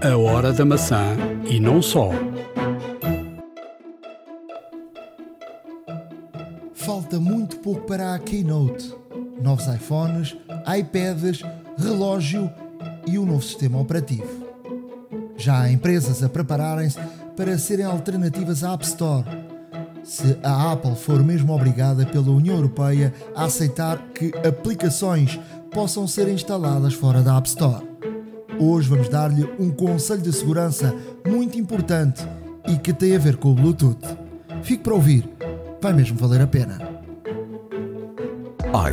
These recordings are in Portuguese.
A hora da maçã e não só. Falta muito pouco para a Keynote. Novos iPhones, iPads, relógio e um novo sistema operativo. Já há empresas a prepararem-se para serem alternativas à App Store. Se a Apple for mesmo obrigada pela União Europeia a aceitar que aplicações possam ser instaladas fora da App Store. Hoje vamos dar-lhe um conselho de segurança muito importante e que tem a ver com o Bluetooth. Fique para ouvir, vai mesmo valer a pena.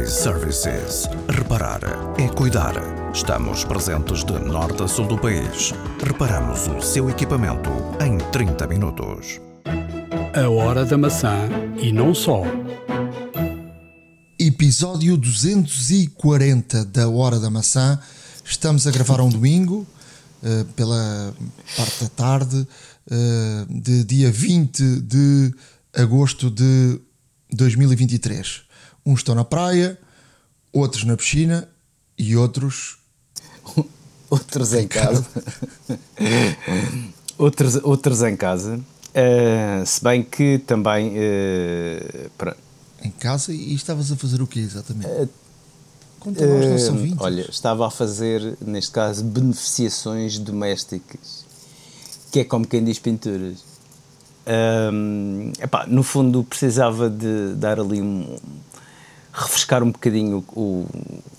iServices. Reparar é cuidar. Estamos presentes de norte a sul do país. Reparamos o seu equipamento em 30 minutos. A hora da maçã e não só. Episódio 240 da Hora da Maçã. Estamos a gravar um domingo, eh, pela parte da tarde, eh, de dia 20 de agosto de 2023. Uns estão na praia, outros na piscina e outros outros em casa. outros, outros em casa. Uh, se bem que também. Uh, pra... em casa e estavas a fazer o quê exatamente? Uh, Conta aos nossos ouvintes. Olha, estava a fazer, neste caso, beneficiações domésticas, que é como quem diz pinturas. Um, epá, no fundo, precisava de dar ali um. refrescar um bocadinho o, o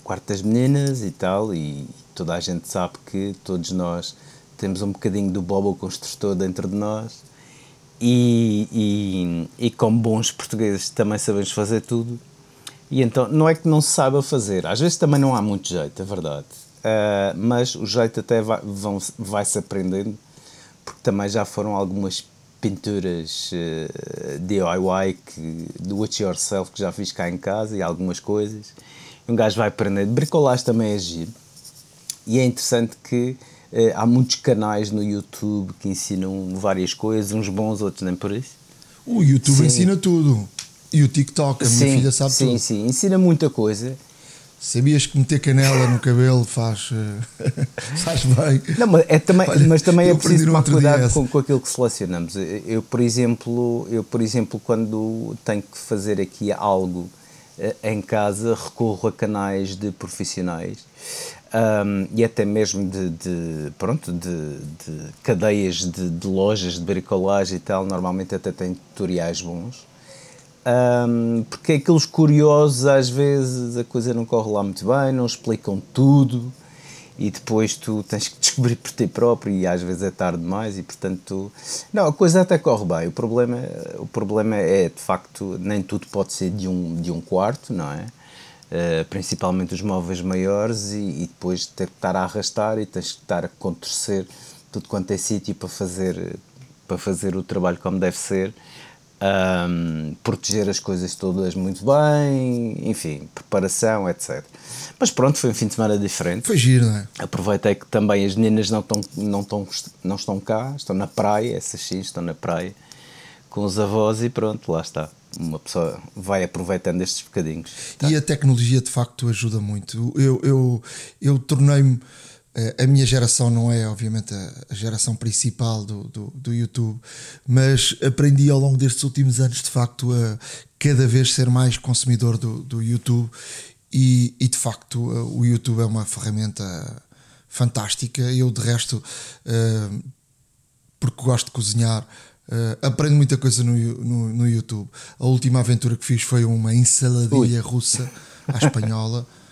quarto das meninas e tal, e toda a gente sabe que todos nós temos um bocadinho do bobo construtor dentro de nós e, e, e, como bons portugueses também sabemos fazer tudo. E então, não é que não se saiba fazer, às vezes também não há muito jeito, é verdade. Uh, mas o jeito até vai, vão, vai-se aprendendo, porque também já foram algumas pinturas uh, DIY, que, do it yourself, que já fiz cá em casa e algumas coisas. Um gajo vai aprendendo. Bricolagem também é giro. E é interessante que Uh, há muitos canais no YouTube que ensinam várias coisas, uns bons, outros nem por isso. O YouTube sim. ensina tudo. E o TikTok, a sim, minha filha sabe sim, tudo. Sim, sim, ensina muita coisa. Sabias que meter canela no cabelo faz, eh, faz bem? Não, mas, é também, Olha, mas também é preciso tomar cuidado com, com aquilo que selecionamos. Eu, por exemplo, eu, por exemplo, quando tenho que fazer aqui algo uh, em casa, recorro a canais de profissionais um, e até mesmo de, de pronto, de, de cadeias de, de, lojas de bricolagem e tal, normalmente até tem tutoriais bons. Um, porque aqueles curiosos, às vezes a coisa não corre lá muito bem, não explicam tudo e depois tu tens que descobrir por ti próprio e às vezes é tarde demais e portanto não a coisa até corre bem. O problema o problema é de facto nem tudo pode ser de um de um quarto não é? Uh, principalmente os móveis maiores, e, e, depois ter que estar a arrastar e tens que estar a contorcer tudo quanto é sítio para fazer, para fazer o trabalho como deve ser, um, proteger as coisas todas muito bem, enfim, preparação, etc. Mas pronto, foi um fim de semana diferente. Foi giro, não é? Aproveitei que também as meninas não estão, não estão, não estão cá, estão na praia, essas sim, estão na praia com os avós e pronto, lá está uma pessoa vai aproveitando estes bocadinhos. Tá? E a tecnologia de facto ajuda muito. Eu, eu, eu tornei-me. A minha geração não é, obviamente, a geração principal do, do, do, YouTube, mas aprendi ao longo destes últimos anos, de facto, a cada vez ser mais consumidor do, do YouTube. E, e de facto, o YouTube é uma ferramenta fantástica. Eu, de resto, porque gosto de cozinhar, Uh, aprendo muita coisa no, no, no, YouTube. A última aventura que fiz foi uma ensaladilha Ui. russa à espanhola.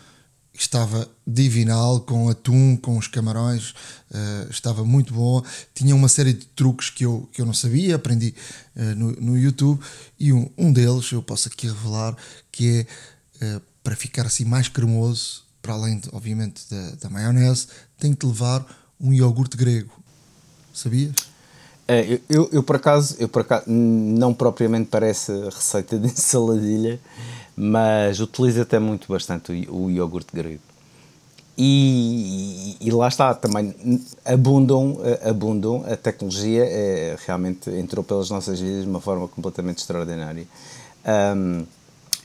estava divinal, com atum, com os camarões, uh, estava muito bom. Tinha uma série de truques que eu, que eu não sabia, aprendi uh, no, no YouTube. E um, um deles, eu posso aqui revelar, que é para ficar assim mais cremoso, para além, de, obviamente, da, da maionese, tem que levar um iogurte grego. Sabias? É, eu, eu, eu, por acaso, eu por acaso, não propriamente parece receita de ensaladilha, mas utilizo até muito bastante o, o iogurte grego. E, e, lá está, também abundam, abundam a tecnologia, é, realmente entrou pelas nossas vidas de uma forma completamente extraordinária. Um,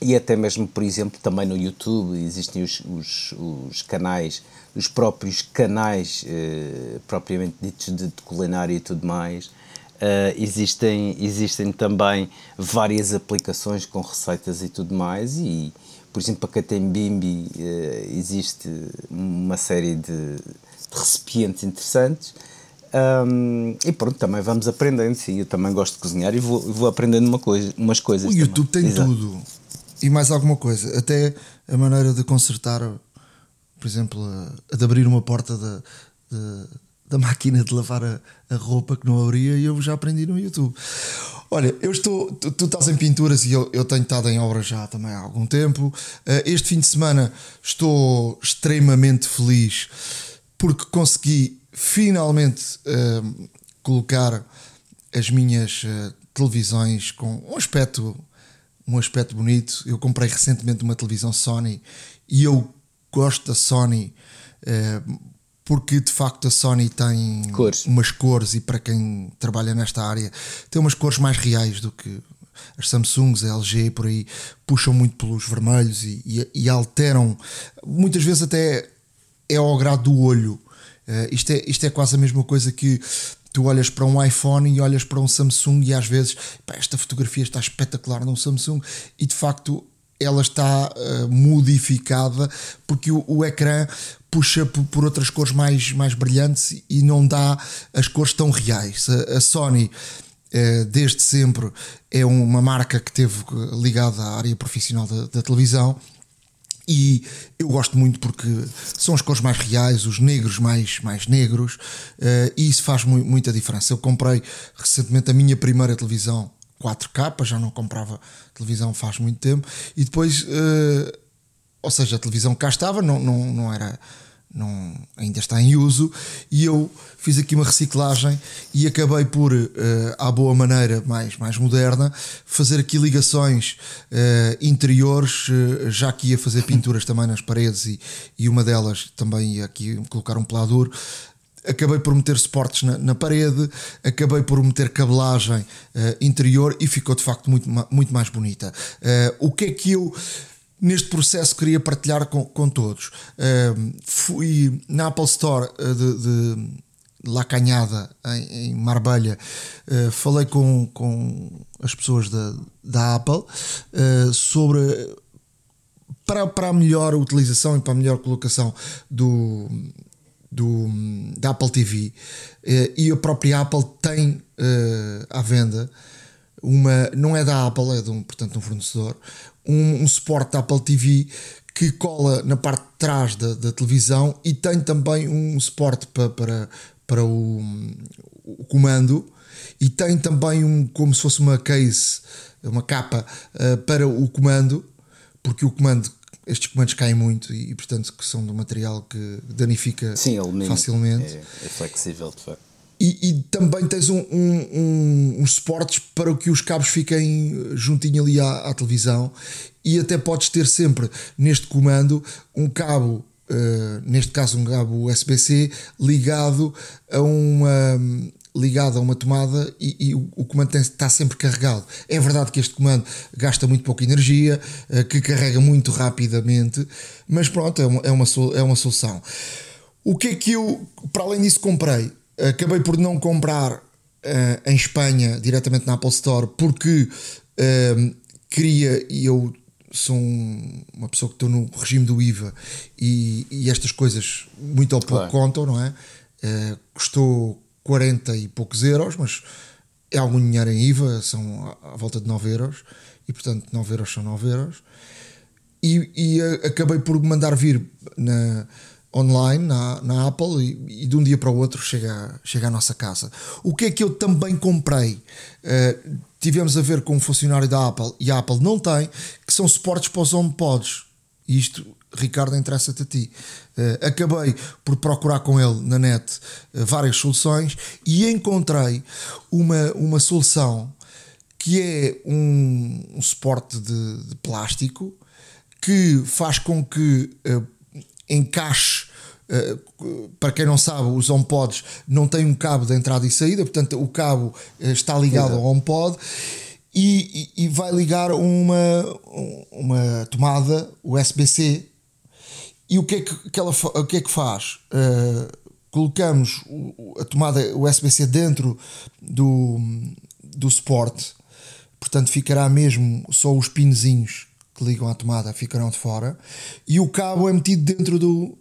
e até mesmo, por exemplo, também no YouTube existem os, os, os canais, os próprios canais eh, propriamente ditos de, de, culinária e tudo mais. Uh, existem, existem também várias aplicações com receitas e tudo mais e, por exemplo, para quem tem Bimbi uh, existe uma série de, de recipientes interessantes um, e pronto, também vamos aprendendo. Sim, eu também gosto de cozinhar e vou, vou aprendendo uma coisa, umas coisas. O YouTube também. tem Exato. tudo e mais alguma coisa, até a maneira de consertar, por exemplo, a, a de abrir uma porta da, da máquina de lavar a, a, roupa que não abria e eu já aprendi no YouTube. Olha, eu estou. Tu, tu estás em pinturas e eu, eu tenho estado em obras já também há algum tempo. Uh, este fim de semana estou extremamente feliz porque consegui finalmente uh, colocar as minhas uh, televisões com um aspecto um aspecto bonito. Eu comprei recentemente uma televisão Sony e eu gosto da Sony porque de facto a Sony tem cores. umas cores e para quem trabalha nesta área tem umas cores mais reais do que as Samsungs, a LG por aí puxam muito pelos vermelhos e, e, e alteram. Muitas vezes até é ao grado do olho. Uh, isto, é, isto é quase a mesma coisa que tu olhas para um iPhone e olhas para um Samsung e às vezes esta fotografia está espetacular num Samsung. E de facto ela está uh, modificada porque o, o ecrã puxa por, outras cores mais, mais brilhantes e não dá as cores tão reais. A, a Sony uh, desde sempre é uma marca que teve ligada à área profissional da, da televisão e eu gosto muito porque são as cores mais reais, os negros mais, mais negros, uh, e isso faz mu muita diferença. Eu comprei recentemente a minha primeira televisão 4K, já não comprava televisão faz muito tempo, e depois, ou seja, a televisão cá estava, não, não, não era não, ainda está em uso e eu fiz aqui uma reciclagem e acabei por, uh, à boa maneira, mais, mais moderna, fazer aqui ligações uh, interiores, uh, já que ia fazer pinturas também nas paredes e, e uma delas também ia aqui colocar um pelador. Acabei por meter suportes na, na parede, acabei por meter cabelagem interior e ficou de facto muito, muito mais bonita. o que é que eu neste processo queria partilhar com, com todos. Uh, fui na Apple Store uh, de, de La Canhada, em, em Marbella, uh, falei com, com as pessoas da, da Apple uh, sobre. Para, para a melhor utilização e para a melhor colocação do, do, da Apple TV e a própria Apple tem à venda uma não é da Apple é de um portanto um fornecedor um, um suporte da Apple TV que cola na parte de trás da, da televisão e tem também um suporte para, para, para o, o, comando e tem também um como se fosse uma case, uma capa uh, para o comando, porque o comando estes comandos caem muito e, portanto que são de um material que danifica Sim, facilmente. É, é flexível de facto. E, e, também tens um, um, um, suportes para que os cabos fiquem juntinho ali à, à, televisão e até podes ter sempre neste comando um cabo, uh, neste caso um cabo USB-C ligado a uma ligado a uma tomada e, e o, comando tem, está sempre carregado. É verdade que este comando gasta muito pouca energia, uh, que carrega muito rapidamente, mas pronto, é uma, é uma, é uma solução. O que é que eu, para além disso, comprei? Acabei por não comprar uh, em Espanha diretamente na Apple Store porque uh, queria e eu sou um, uma pessoa que estou no regime do IVA e, e estas coisas muito ou pouco claro. contam, não é? Uh, custou 40 e poucos euros, mas é algum dinheiro em IVA, são à, à volta de 9 euros e portanto 9 euros são 9 euros. E, e acabei por mandar vir na, online na, na Apple e, e, de um dia para o outro chega, chega à nossa casa. O que é que eu também comprei? Uh, tivemos a ver com um funcionário da Apple e a Apple não tem, que são suportes para os HomePods. Isto, Ricardo, interessa-te a ti. Uh, acabei por procurar com ele na net uh, várias soluções e encontrei uma, uma solução que é um, um suporte de, de, plástico que faz com que encaixe. Uh, para quem não sabe, os HomePods não têm um cabo de entrada e saída, portanto o cabo uh, está ligado ao HomePod e, e, e vai ligar uma, uma tomada USB-C. E o que é que, que, ela, o que, é que faz? Uh, colocamos a tomada USB-C dentro do, do suporte, portanto ficará mesmo só os pinzinhos que ligam à tomada ficarão de fora e o cabo é metido dentro do,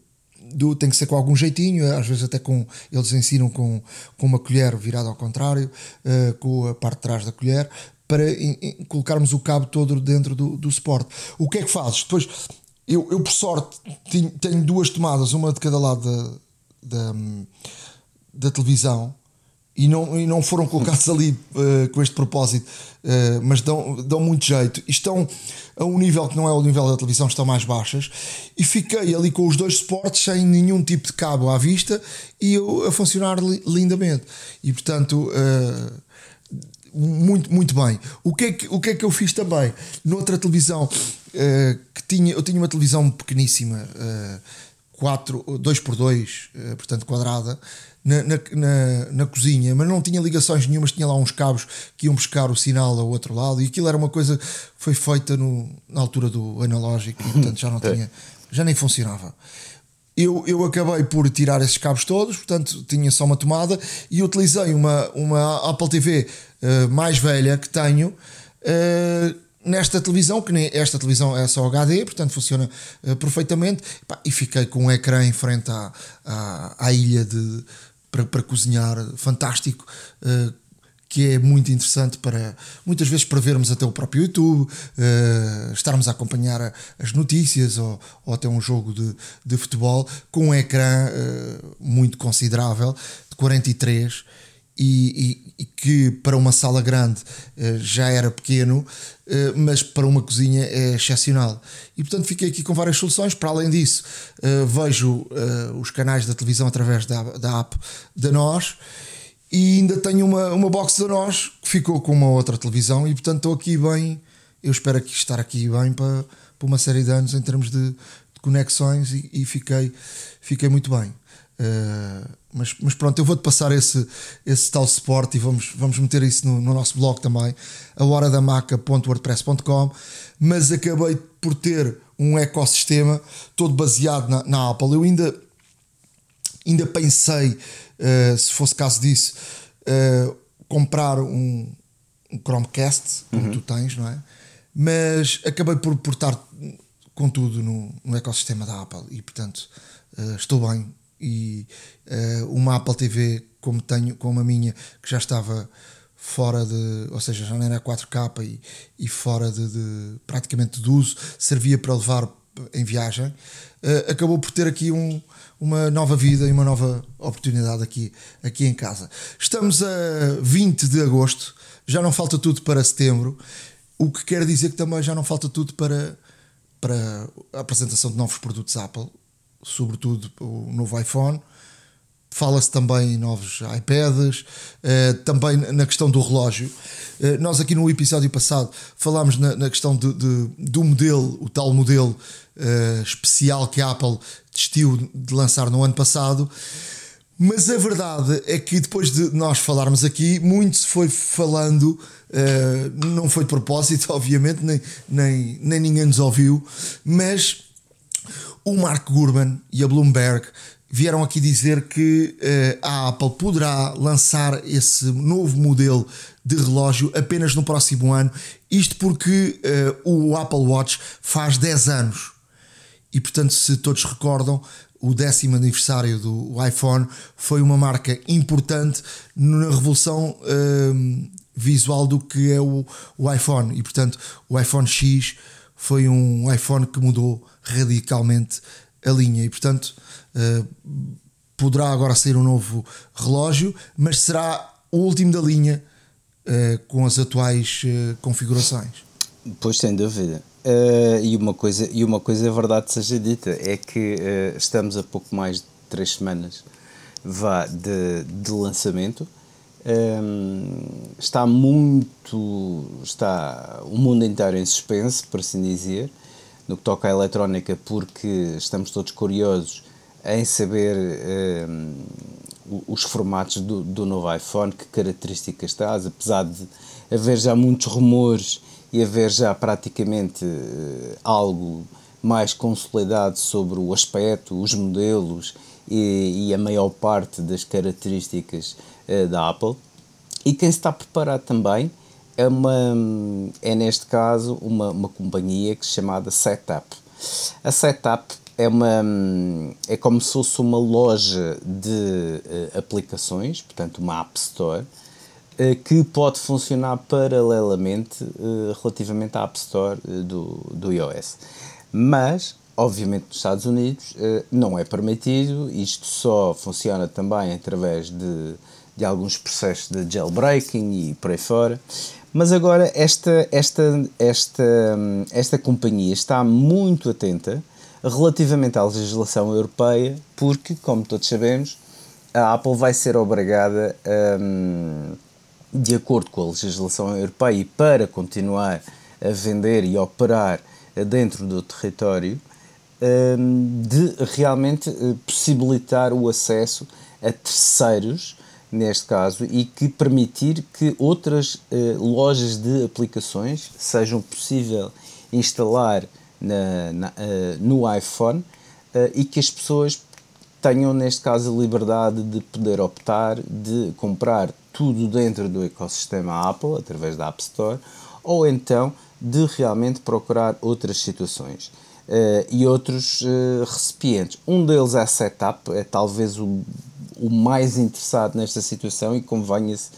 do tem que ser com algum jeitinho, às vezes até com eles ensinam com, com uma colher virada ao contrário, uh, com a parte de trás da colher, para in, in, colocarmos o cabo todo dentro do, do suporte. O que é que fazes? Depois, eu, eu por sorte tenho, tenho duas tomadas, uma de cada lado da, da, da televisão e não, e não foram colocados ali uh, com este propósito, uh, mas dão, dão muito jeito. E estão a um nível que não é o nível da televisão, estão mais baixas. E fiquei ali com os dois suportes sem nenhum tipo de cabo à vista e eu a funcionar lindamente. E portanto. Uh, muito, muito bem. O que, é que, o que é que eu fiz também? Noutra televisão que tinha, eu tinha uma televisão pequeníssima, uh, 4, 2x2, portanto quadrada, na, na, na, na, cozinha, mas não tinha ligações nenhumas, tinha lá uns cabos que iam buscar o sinal ao outro lado, e aquilo era uma coisa que foi feita no, na altura do analógico, e, portanto já não tinha, já nem funcionava. Eu, eu acabei por tirar esses cabos todos, portanto tinha só uma tomada e utilizei uma, uma Apple TV uh, eh, mais velha que tenho. Uh, nesta televisão, que nem esta televisão é só HD, portanto funciona uh, perfeitamente, e fiquei com um ecrã em frente à, à, à ilha de, para, para cozinhar fantástico. Uh, que é muito interessante para muitas vezes para vermos até o próprio YouTube, uh, estarmos a acompanhar as notícias ou, ou até um jogo de, de futebol com um ecrã uh, muito considerável de 43 e, e, e, que para uma sala grande uh, já era pequeno, uh, mas para uma cozinha é excepcional. E portanto fiquei aqui com várias soluções. Para além disso, uh, vejo os canais da televisão através da, da app da Nós e ainda tenho uma, uma box da Nós que ficou com uma outra televisão e portanto estou aqui bem. Eu espero aqui estar aqui bem para, para uma série de anos em termos de, de conexões e, e fiquei, fiquei muito bem. Uh, mas, mas, pronto, eu vou-te passar esse, esse tal suporte e vamos, vamos meter isso no, no nosso blog também, a horadamaca.wordpress.com. Mas acabei por ter um ecossistema todo baseado na, na Apple. Eu ainda, ainda pensei, uh, se fosse caso disso, uh, comprar um, um Chromecast, como uhum. tu tens, não é? Mas acabei por, por estar com tudo no, no ecossistema da Apple e, portanto, estou bem e uh, uma Apple TV como tenho, como a minha, que já estava fora de, ou seja, já não era 4K e, e fora de, de, praticamente de uso, servia para levar em viagem, uh, acabou por ter aqui um, uma nova vida e uma nova oportunidade aqui, aqui em casa. Estamos a 20 de agosto, já não falta tudo para setembro, o que quer dizer que também já não falta tudo para, para a apresentação de novos produtos Apple sobretudo o novo iPhone. Fala-se também em novos iPads, uh, também na questão do relógio. Uh, nós, aqui no episódio passado, falámos na, questão de, do modelo, o tal modelo uh, especial que a Apple desistiu de lançar no ano passado. Mas a verdade é que depois de nós falarmos aqui, muito se foi falando, não foi de propósito, obviamente, nem, nem, nem ninguém nos ouviu, mas o Mark Gurman e a Bloomberg vieram aqui dizer que uh, a Apple poderá lançar esse novo modelo de relógio apenas no próximo ano. Isto porque uh, o Apple Watch faz 10 anos. E portanto, se todos recordam, o décimo aniversário do iPhone foi uma marca importante na revolução uh, visual do que é o, o iPhone. E portanto, o iPhone X foi um iPhone que mudou radicalmente a linha e, portanto, uh, poderá agora ser um novo relógio, mas será o último da linha uh, com as atuais uh, configurações. Pois sem dúvida. e, uma coisa, e uma coisa é verdade seja dita, é que estamos a pouco mais de três semanas vá, de, de lançamento. Um, está muito. está o mundo inteiro em suspense, por assim dizer no que toca à eletrónica, porque estamos todos curiosos em saber um, os formatos do, do novo iPhone, que características traz, apesar de haver já muitos rumores e haver já praticamente uh, algo mais consolidado sobre o aspecto, os modelos e, e a maior parte das características uh, da Apple. E quem está preparado também é, uma, é neste caso uma, uma companhia que chamada Setup. A Setup é, uma, é como se fosse uma loja de uh, aplicações, portanto uma App Store, uh, que pode funcionar paralelamente uh, relativamente à App Store do, do iOS. Mas, obviamente, nos Estados Unidos não é permitido, isto só funciona também através de, de alguns processos de jailbreaking e por aí fora. Mas agora esta, esta, esta, esta companhia está muito atenta relativamente à legislação europeia, porque, como todos sabemos, a Apple vai ser obrigada, um, de acordo com a legislação europeia e para continuar a vender e operar dentro do território, de realmente eh, possibilitar o acesso a terceiros neste caso, e que permitir que outras uh, lojas de aplicações sejam possível instalar na, na, uh, no iPhone e que as pessoas tenham, neste caso, a liberdade de poder optar de comprar tudo dentro do ecossistema Apple, através da App Store, ou então de realmente procurar outras situações. Uh, e outros uh, recipientes. Um deles é a Setup, é talvez o o mais interessado nesta situação e convenha-se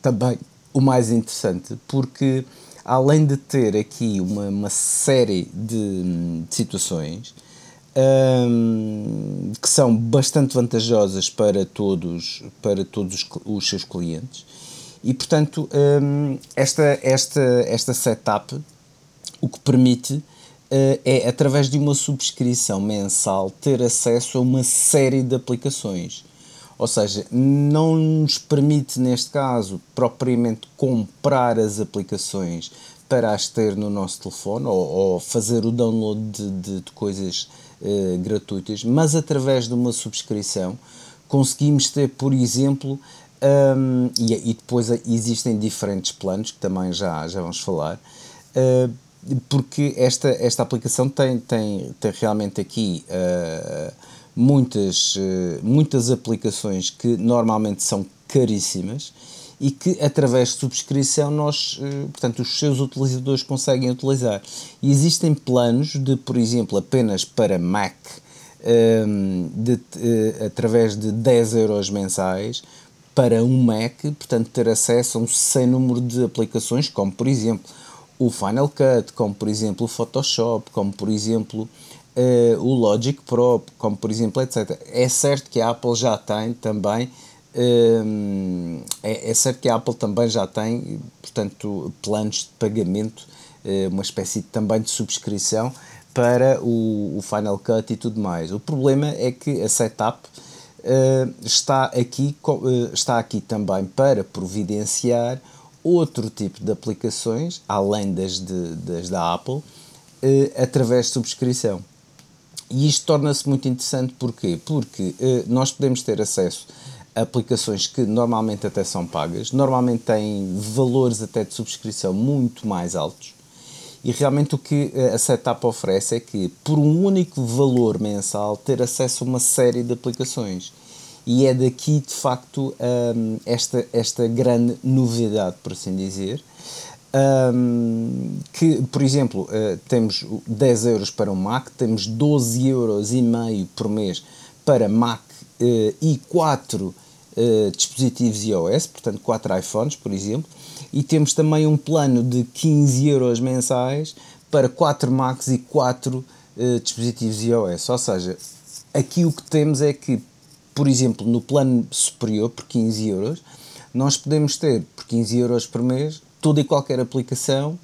também o mais interessante, porque além de ter aqui uma, uma série de, de situações um, que são bastante vantajosas para todos, para todos os seus clientes, e portanto um, esta, esta, esta setup o que permite é, através de uma subscrição mensal, ter acesso a uma série de aplicações. Ou seja, não nos permite, neste caso, propriamente comprar as aplicações para as ter no nosso telefone ou, ou fazer o download de, de, de coisas eh, gratuitas, mas através de uma subscrição conseguimos ter, por exemplo, um, e, e, depois existem diferentes planos que também já, já vamos falar. Uh, porque esta, esta aplicação tem, tem, tem realmente aqui uh, muitas, eh, muitas aplicações que normalmente são caríssimas e que através de subscrição nós, eh, portanto, os seus utilizadores conseguem utilizar. E existem planos de, por exemplo, apenas para Mac, ehm, de, através de 10 euros mensais, para um Mac, portanto, ter acesso a um sem número de aplicações, como por exemplo o Final Cut, como por exemplo o Photoshop, como por exemplo uh, o Logic Pro, como por exemplo, etc. É certo que a Apple já tem também, uh, é, é, certo que a Apple também já tem, portanto, planos de pagamento, uh, uma espécie também de subscrição para o, o, Final Cut e tudo mais. O problema é que a setup está, aqui, está aqui também para providenciar outro tipo de aplicações, além das, de, das da Apple, através de subscrição. E isto torna-se muito interessante porquê? Porque uh, nós podemos ter acesso a aplicações que normalmente até são pagas, normalmente têm valores até de subscrição muito mais altos. E realmente o que eh, a Setup oferece é que, por um único valor mensal, ter acesso a uma série de aplicações. E é daqui, de facto, um, esta, esta grande novidade, por assim dizer, um, que, por exemplo, uh, temos 10 euros para um Mac, temos 12 euros e meio por mês para Mac uh, e 4 uh, eh, dispositivos iOS, portanto 4 iPhones, por exemplo, e temos também um plano de 15 euros mensais para 4 Macs e 4 dispositivos iOS. Ou seja, aqui o que temos é que, por exemplo, no plano superior, por 15 euros, nós podemos ter por 15 euros por mês toda e qualquer aplicação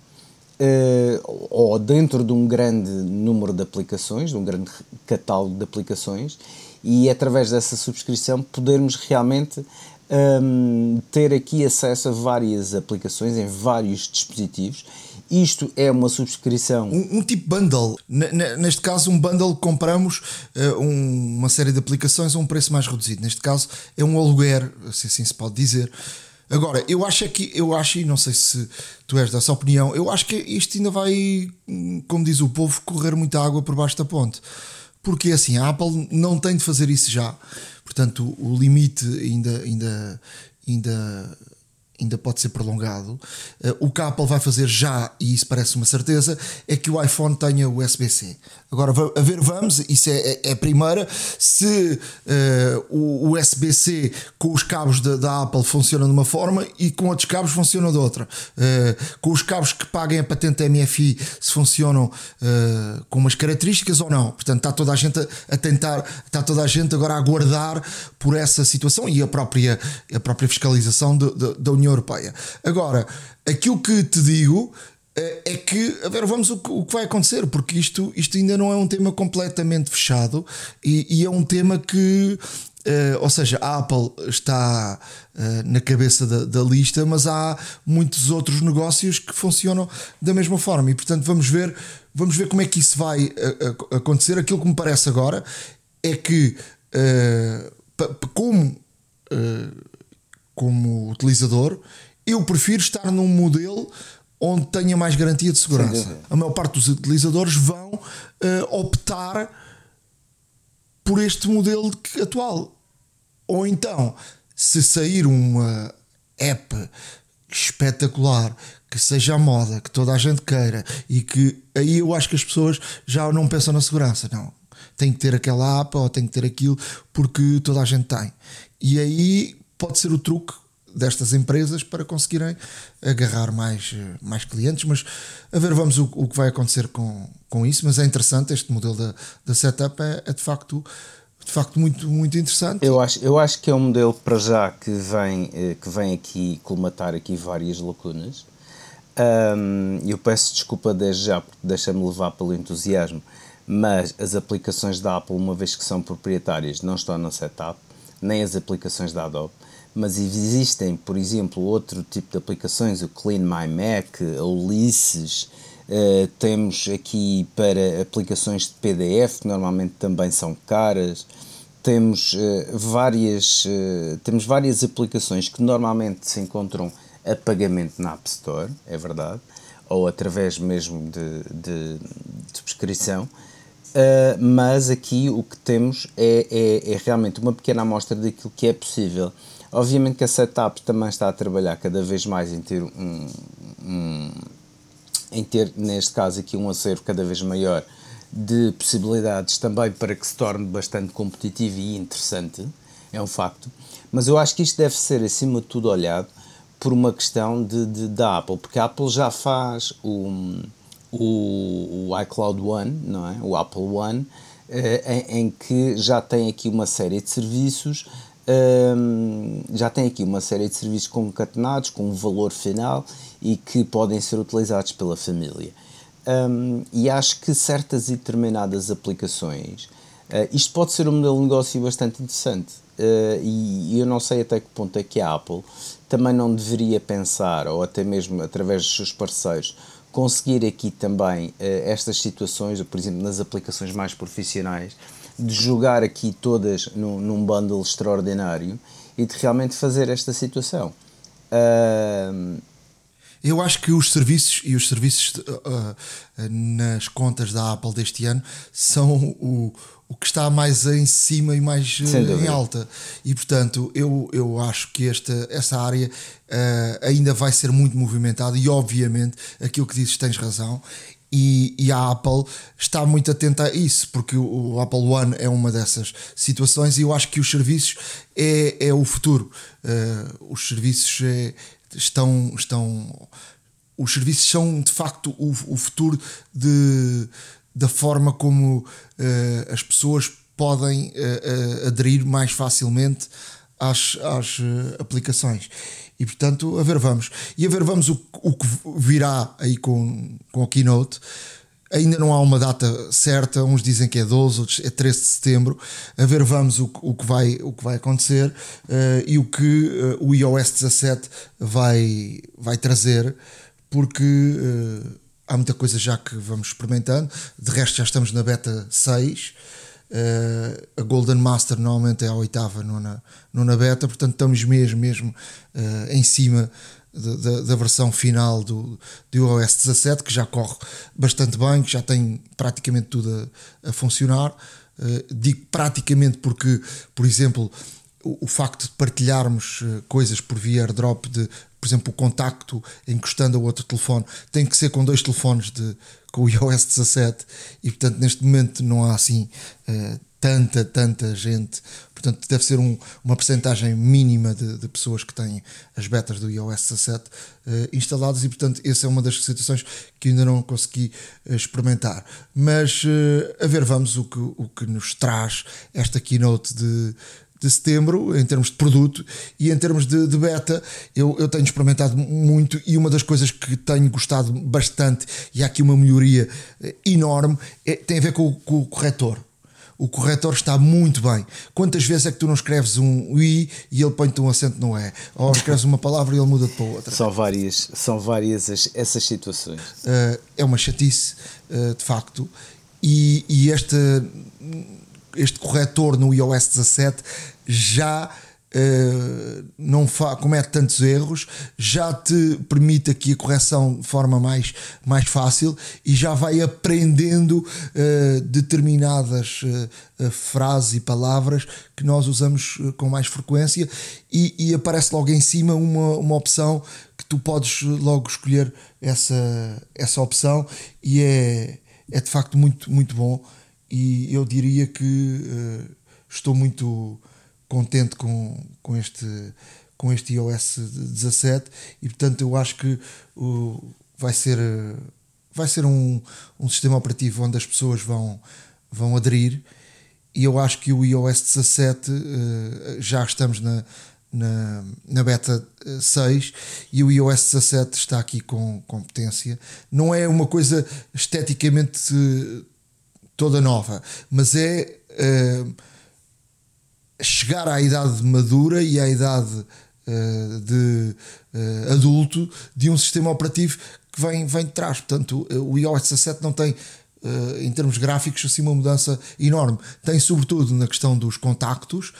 uh, ou dentro de um grande número de aplicações, de um grande catálogo de aplicações e através dessa subscrição podermos realmente um, ter aqui acesso a várias aplicações em vários dispositivos Isto é uma subscrição. Um, um tipo bundle. N neste caso, um bundle compramos uh, um, uma série de aplicações a um preço mais reduzido. Neste caso, é um aluguer, se assim se pode dizer. Agora, eu acho que eu acho, e não sei se tu és dessa opinião, eu acho que isto ainda vai, como diz o povo, correr muita água por baixo da ponte. Porque assim, a Apple não tem de fazer isso já. Portanto, o limite ainda, ainda, ainda ainda pode ser prolongado. Eh, o que a Apple vai fazer já, e isso parece uma certeza, é que o iPhone tenha USB-C. Agora, a ver, vamos, isso é, é, é a primeira. Se uh, o USB-C com os cabos da, da, Apple funciona de uma forma e com outros cabos funciona de outra. Uh, com os cabos que paguem a patente MFI, se funcionam uh, com umas características ou não. Portanto, está toda a gente a, a, tentar, está toda a gente agora a aguardar por essa situação e a própria, a própria fiscalização da União Europeia. Agora, aquilo que te digo eh, é que, a ver, vamos o, o que vai acontecer, porque isto, isto ainda não é um tema completamente fechado e, e é um tema que. Uh, ou seja, a Apple está uh, na cabeça da, da, lista, mas há muitos outros negócios que funcionam da mesma forma e, portanto, vamos ver, vamos ver como é que isso vai acontecer. Aquilo que me parece agora é que, uh, como, como utilizador, eu prefiro estar num modelo onde tenha mais garantia de segurança. A maior parte dos utilizadores vão uh, optar por este modelo atual. Ou então, se sair uma app espetacular que seja a moda, que toda a gente queira e que aí eu acho que as pessoas já não pensam na segurança, não. Tem que ter aquela app ou tem que ter aquilo porque toda a gente tem. E aí pode ser o truque destas empresas para conseguirem agarrar mais, mais clientes. Mas a ver, vamos o, o que vai acontecer com, com isso. Mas é interessante, este modelo da, da setup é, é de facto de facto muito, muito interessante. Eu acho, eu acho que é um modelo para já que vem, eh, que vem aqui colmatar aqui várias lacunas. Um, eu peço desculpa desde já porque deixa-me levar pelo entusiasmo, mas as aplicações da Apple, uma vez que são proprietárias, não estão na setup, nem as aplicações da Adobe mas existem, por exemplo, outro tipo de aplicações, o Clean My Mac, a Ulysses, uh, temos aqui para aplicações de PDF, que normalmente também são caras, temos, uh, várias, uh, temos várias aplicações que normalmente se encontram a pagamento na App Store, é verdade, ou através mesmo de, de, de subscrição, uh, mas aqui o que temos é, é, é realmente uma pequena amostra daquilo que é possível Obviamente que a setup também está a trabalhar cada vez mais em ter um, um em ter, neste caso aqui, um acervo cada vez maior de possibilidades também para que se torne bastante competitivo e interessante, é um facto. Mas eu acho que isto deve ser, acima de tudo, olhado por uma questão de, de da Apple, porque a Apple já faz o, o, o iCloud One, não é? o Apple One, eh, em, em, que já tem aqui uma série de serviços um, já tem aqui uma série de serviços concatenados com um valor final e que podem ser utilizados pela família. Um, e acho que certas e determinadas aplicações, uh, isto pode ser um modelo de negócio bastante interessante. Uh, e, eu não sei até que ponto é que a Apple também não deveria pensar, ou até mesmo através dos seus parceiros, conseguir aqui também uh, estas situações, por exemplo, nas aplicações mais profissionais, de jogar aqui todas num, num bundle extraordinário e de realmente fazer esta situação. Uh, eu acho que os serviços e os serviços uh, nas contas da Apple deste ano são o, o que está mais em cima e mais uh, em alta. E portanto, eu, eu acho que esta, essa área uh, ainda vai ser muito movimentada e obviamente aquilo que dizes tens razão. E, e, a Apple está muito atenta a isso, porque o, Apple One é uma dessas situações e eu acho que os serviços é, é o futuro. Uh, os serviços é, estão, estão. Os serviços são de facto o, o futuro de, da forma como uh, as pessoas podem uh, aderir mais facilmente às, às aplicações. E portanto, a ver, vamos. E a ver, vamos o, o que virá aí com, com a keynote. Ainda não há uma data certa, uns dizem que é 12, outros é 13 de setembro. A ver, vamos o, o, que, vai, o que vai acontecer uh, e o que uh, o iOS 17 vai, vai trazer porque uh, há muita coisa já que vamos experimentando. De resto, já estamos na beta 6. Uh, a Golden Master normalmente é a oitava, nona, nona beta, portanto estamos mesmo, mesmo uh, em cima da, da, versão final do, do iOS 17, que já corre bastante bem, que já tem praticamente tudo a, a funcionar. Uh, digo praticamente porque, por exemplo, o, o, facto de partilharmos coisas por via airdrop de por exemplo, o contacto encostando a outro telefone tem que ser com dois telefones de, com o iOS 17 e, portanto, neste momento não há assim uh, tanta, tanta gente. Portanto, deve ser um, uma percentagem mínima de, de, pessoas que têm as betas do iOS 17 uh, instaladas e, portanto, essa é uma das situações que ainda não consegui uh, experimentar. Mas, a ver, vamos o que, o que nos traz esta keynote de de setembro, em termos de produto e em termos de, de, beta, eu, eu tenho experimentado muito e uma das coisas que tenho gostado bastante, e há aqui uma melhoria eh, enorme, é, tem a ver com, com, o corretor. O corretor está muito bem. Quantas vezes é que tu não escreves um I e ele põe-te um acento no E? Ou escreves uma palavra e ele muda-te para outra? São várias, são várias as, essas situações. Uh, é uma chatice, uh, de facto. E, e esta este corretor no iOS 17 já Uh, não comete tantos erros, já te permite aqui a correção de forma mais, mais fácil e já vai aprendendo uh, determinadas uh, frases e palavras que nós usamos com mais frequência e, e, aparece logo em cima uma, uma opção que tu podes logo escolher essa, essa opção e é, é de facto muito, muito bom e eu diria que uh, estou muito contente com, com, este, com este iOS 17 e portanto eu acho que uh, vai ser, vai ser um, um sistema operativo onde as pessoas vão, vão aderir e eu acho que o iOS 17 uh, já estamos na, na, na beta 6 e o iOS 17 está aqui com competência. Não é uma coisa esteticamente toda nova, mas é uh, chegar à idade madura e à idade uh, de uh, adulto de um sistema operativo que vem, vem de trás. Portanto, o iOS 17 não tem, em termos gráficos, assim uma mudança enorme. Tem, sobretudo, na questão dos contactos.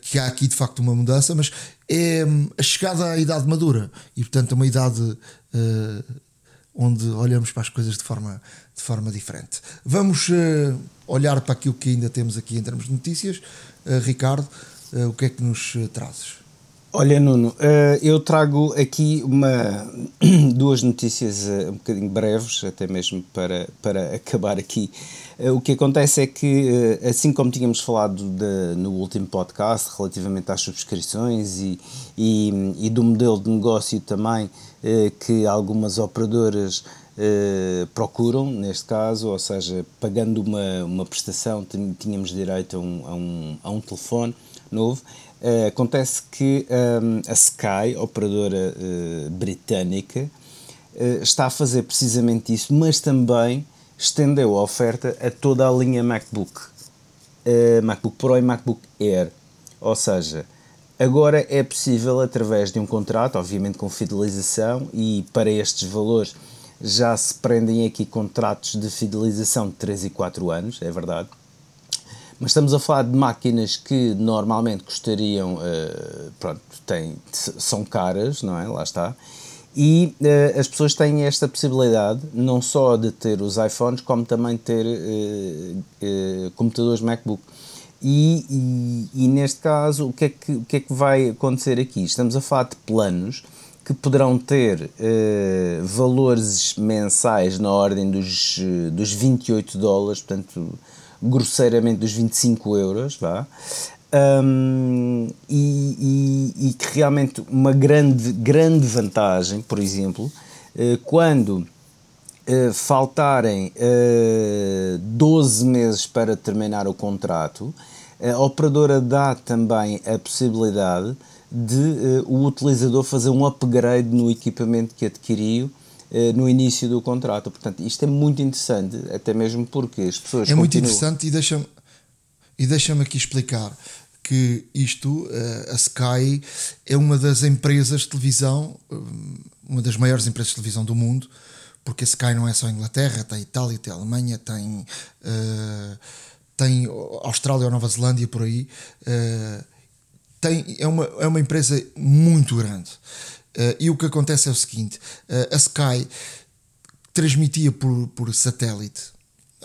que há aqui de facto uma mudança, mas é a chegada à idade madura e, portanto, é uma idade onde olhamos para as coisas de forma, de forma diferente. Vamos uh, olhar para aquilo que ainda temos aqui em termos de notícias. Uh, Ricardo, uh, o que é que nos trazes? Olha, Nuno, eu trago aqui uma, duas notícias um bocadinho breves, até mesmo para, para acabar aqui. O que acontece é que, assim como tínhamos falado de, no último podcast relativamente às subscrições e, e, e do modelo de negócio também que algumas operadoras Uh, procuram, neste caso, ou seja, pagando uma, uma prestação, tínhamos direito a um, a um, a um telefone novo. Uh, acontece que um, a Sky, operadora britânica, está a fazer precisamente isso, mas também estendeu a oferta a toda a linha MacBook, MacBook Pro e MacBook Air. Ou seja, agora é possível, através de um contrato, obviamente com fidelização, e para estes valores já se prendem aqui contratos de fidelização de 3 e 4 anos, é verdade. Mas estamos a falar de máquinas que normalmente custariam, uh, pronto, têm, são caras, não é? Lá está. E uh, as pessoas têm esta possibilidade não só de ter os iPhones, como também ter uh, computadores MacBook. E, e, e, neste caso, o que, é que, o que é que vai acontecer aqui? Estamos a falar de planos que poderão ter uh, valores mensais na ordem dos, uh, dos 28 dólares, portanto, grosseiramente dos 25 euros, vá. Um, e, e, e, que realmente uma grande, grande vantagem, por exemplo, uh, quando uh, faltarem uh, 12 meses para terminar o contrato, a operadora dá também a possibilidade de uh, o utilizador fazer um upgrade no equipamento que adquiriu uh, no início do contrato. Portanto, isto é muito interessante, até mesmo porque as pessoas. É continuam... muito interessante e deixa-me e deixa aqui explicar que isto, a Sky, é uma das empresas de televisão, uma das maiores empresas de televisão do mundo, porque a Sky não é só Inglaterra, tem Itália, tem Alemanha, tem, uh, tem Austrália ou Nova Zelândia por aí. Uh, tem, é, uma, é uma empresa muito grande. Uh, e o que acontece é o seguinte: a Sky transmitia por, por satélite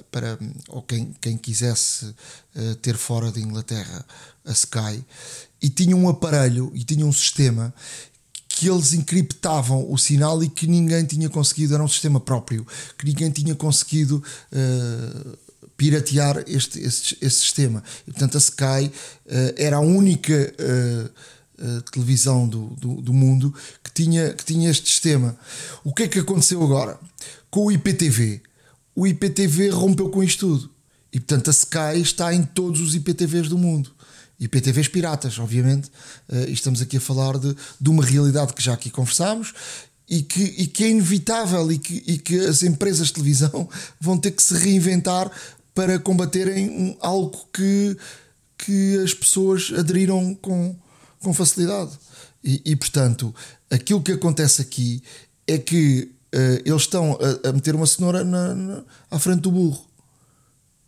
para ou quem, quem quisesse uh, ter fora da Inglaterra a Sky e tinha um aparelho e tinha um sistema que eles encriptavam o sinal e que ninguém tinha conseguido, era um sistema próprio, que ninguém tinha conseguido uh, piratear este, este, este, sistema. E, portanto, a Sky uh, era a única televisão do, do, do, mundo que tinha, que tinha este sistema. O que é que aconteceu agora? Com o IPTV, o IPTV rompeu com isto tudo. E portanto a Sky está em todos os IPTVs do mundo. IPTVs piratas, obviamente. Uh, estamos aqui a falar de, de uma realidade que já aqui conversámos e que, e que é inevitável e que, e que as empresas de televisão vão ter que se reinventar para combaterem algo que, que as pessoas aderiram com, com facilidade. E, e portanto, aquilo que acontece aqui é que uh, eles estão a, a, meter uma cenoura na, na, à frente do burro.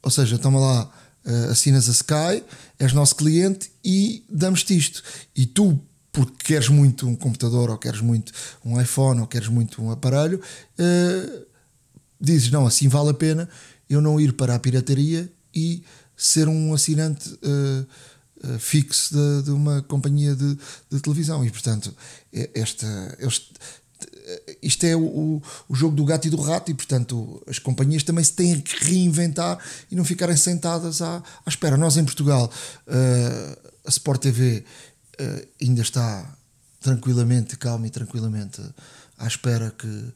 Ou seja, estão lá, uh, assinas a Sky, és nosso cliente e damos-te isto. E tu, porque queres muito um computador, ou queres muito um iPhone, ou queres muito um aparelho, uh, dizes: não, assim vale a pena eu não ir para a pirataria e ser um assinante. Uh, fixo de, de, uma companhia de, de, televisão e portanto esta eles isto é o, o, jogo do gato e do rato, e portanto as companhias também se têm que reinventar e não ficarem sentadas à, à espera. Nós em Portugal, uh, a Sport TV uh, ainda está tranquilamente, calma e tranquilamente à espera que,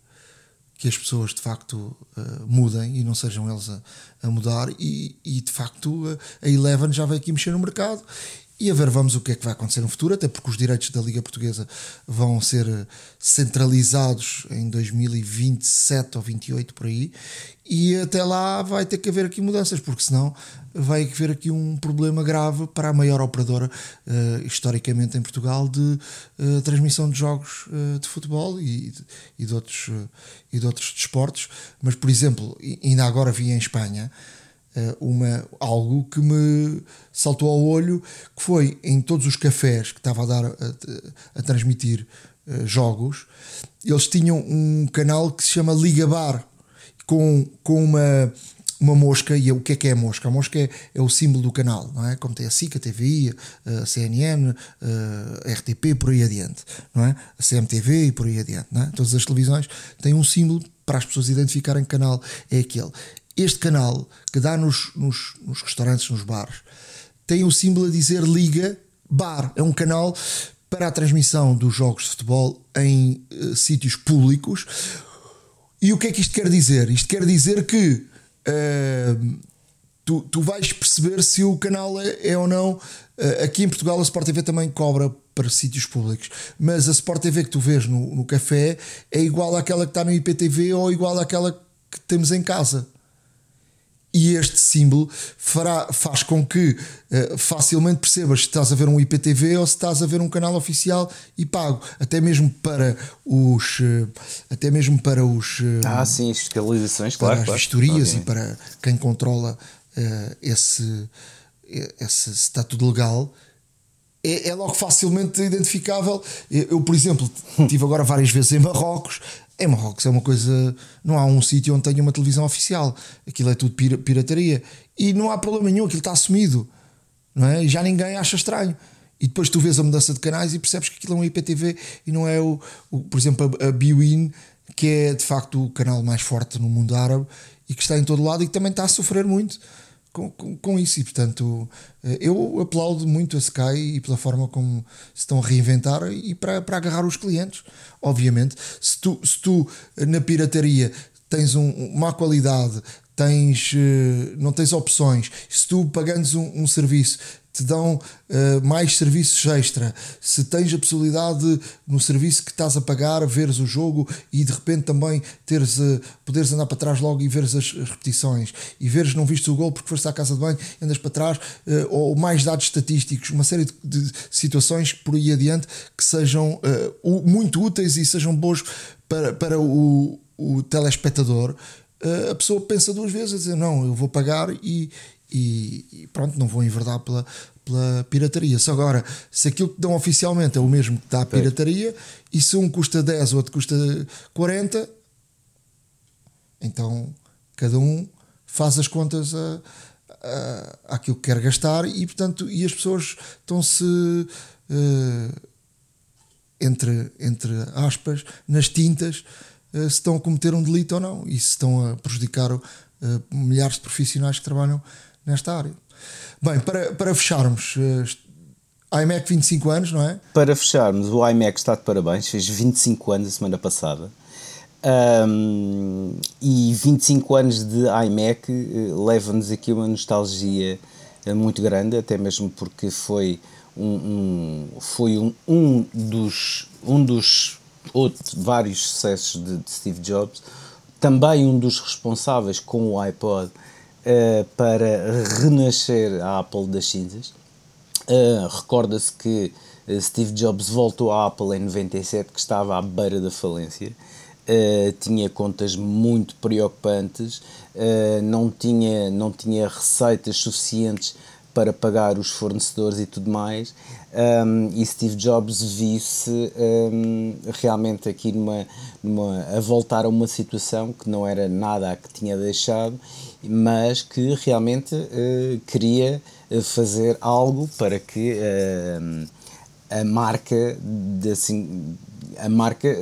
que as pessoas de facto uh, mudem e não sejam eles a, a mudar, e, e de facto a Eleven já veio aqui mexer no mercado e a ver, vamos o que é que vai acontecer no futuro, até porque os direitos da Liga Portuguesa vão ser eh, centralizados em 2027 ou 28 por aí, e até lá vai ter que haver aqui mudanças, porque senão vai haver aqui um problema grave para a maior operadora uh, historicamente em Portugal de uh, transmissão de jogos uh, de futebol e, e, de outros, e de outros desportos. Mas, por exemplo, ainda agora vi em Espanha uma, algo que me saltou ao olho, que foi em todos os cafés que estava a dar a, a transmitir uh, jogos, eles tinham um canal que se chama Liga Bar, com, com uma, uma mosca, e o que é que é a mosca? A mosca é, é o símbolo do canal, não é? Como tem a SIC, a TVI, a CNN, a RTP, por aí adiante, não é? A CMTV e por aí adiante, não é? Todas as televisões têm um símbolo para as pessoas identificarem que canal é aquele. Este canal que dá nos, nos, nos restaurantes, nos bares, tem o símbolo a dizer Liga Bar. É um canal para a transmissão dos jogos de futebol em uh, sítios públicos. E o que é que isto quer dizer? Isto quer dizer que uh, tu, tu vais perceber se o canal é, é ou não. Uh, aqui em Portugal a Sport TV também cobra para sítios públicos, mas a Sport TV que tu vês no, no café é igual àquela que está no IPTV ou igual àquela que temos em casa e este símbolo fará, faz com que uh, facilmente percebas se estás a ver um IPTV ou se estás a ver um canal oficial e pago, até mesmo para os uh, até mesmo para os uh, ah sim, fiscalizações, para claro, as claro, vistorias e para quem controla esse, esse está tudo legal é, é, logo facilmente identificável. Eu, por exemplo, estive agora várias vezes em Marrocos em Marrocos é uma coisa. Não há um sítio onde tenha uma televisão oficial. Aquilo é tudo pirataria. E não há problema nenhum, aquilo está assumido. Não é? Já ninguém acha estranho. E depois tu vês a mudança de canais e percebes que aquilo é um IPTV e não é o, o por exemplo, a, a Biwin, que é de facto o canal mais forte no mundo árabe e que está em todo lado e que também está a sofrer muito com, com, com, isso. E portanto, eh, eu aplaudo muito a Sky e pela forma como se estão a reinventar e para, para agarrar os clientes. Obviamente, se tu, se tu na pirataria tens um, má qualidade, tens, eh, não tens opções, se tu pagando um, um serviço te dão uh, mais serviços extra, se tens a possibilidade de, no serviço que estás a pagar, veres o jogo e de repente também teres, uh, poderes andar para trás logo e veres as, repetições e veres não viste o gol porque foste à casa de banho, andas para trás, uh, ou mais dados estatísticos, uma série de, de, situações por aí adiante que sejam muito úteis e sejam bons para, para o, o telespectador. a pessoa pensa duas vezes a dizer não, eu vou pagar e, e, e, pronto, não vou enverdar pela, pela pirataria. Se agora, se aquilo que dão oficialmente é o mesmo que dá a pirataria, e se um custa 10 ou outro custa 40, então cada um faz as contas a, a, àquilo que quer gastar e portanto e as pessoas estão-se uh, entre, entre aspas nas tintas uh, se estão a cometer um delito ou não e se estão a prejudicar uh, milhares de profissionais que trabalham nesta área. Bem, para, para fecharmos, uh, iMac 25 anos, não é? Para fecharmos, o iMac está de parabéns, fez 25 anos a semana passada. Um, e 25 anos de iMac uh, leva-nos aqui uma nostalgia uh, muito grande, até mesmo porque foi um, um foi um, um dos, um dos outros, vários sucessos de, de Steve Jobs, também um dos responsáveis com o iPod uh, para renascer a Apple das cinzas. Uh, Recorda-se que eh, Steve Jobs voltou à Apple em 97, que estava à beira da falência. Uh, tinha contas muito preocupantes, não, tinha, não tinha receitas suficientes para pagar os fornecedores e tudo mais. Um, e Steve Jobs viu-se um, realmente aqui numa, numa, a voltar a uma situação que não era nada a que tinha deixado mas que realmente uh, queria eh, fazer algo para que uh, a marca de, assim, a marca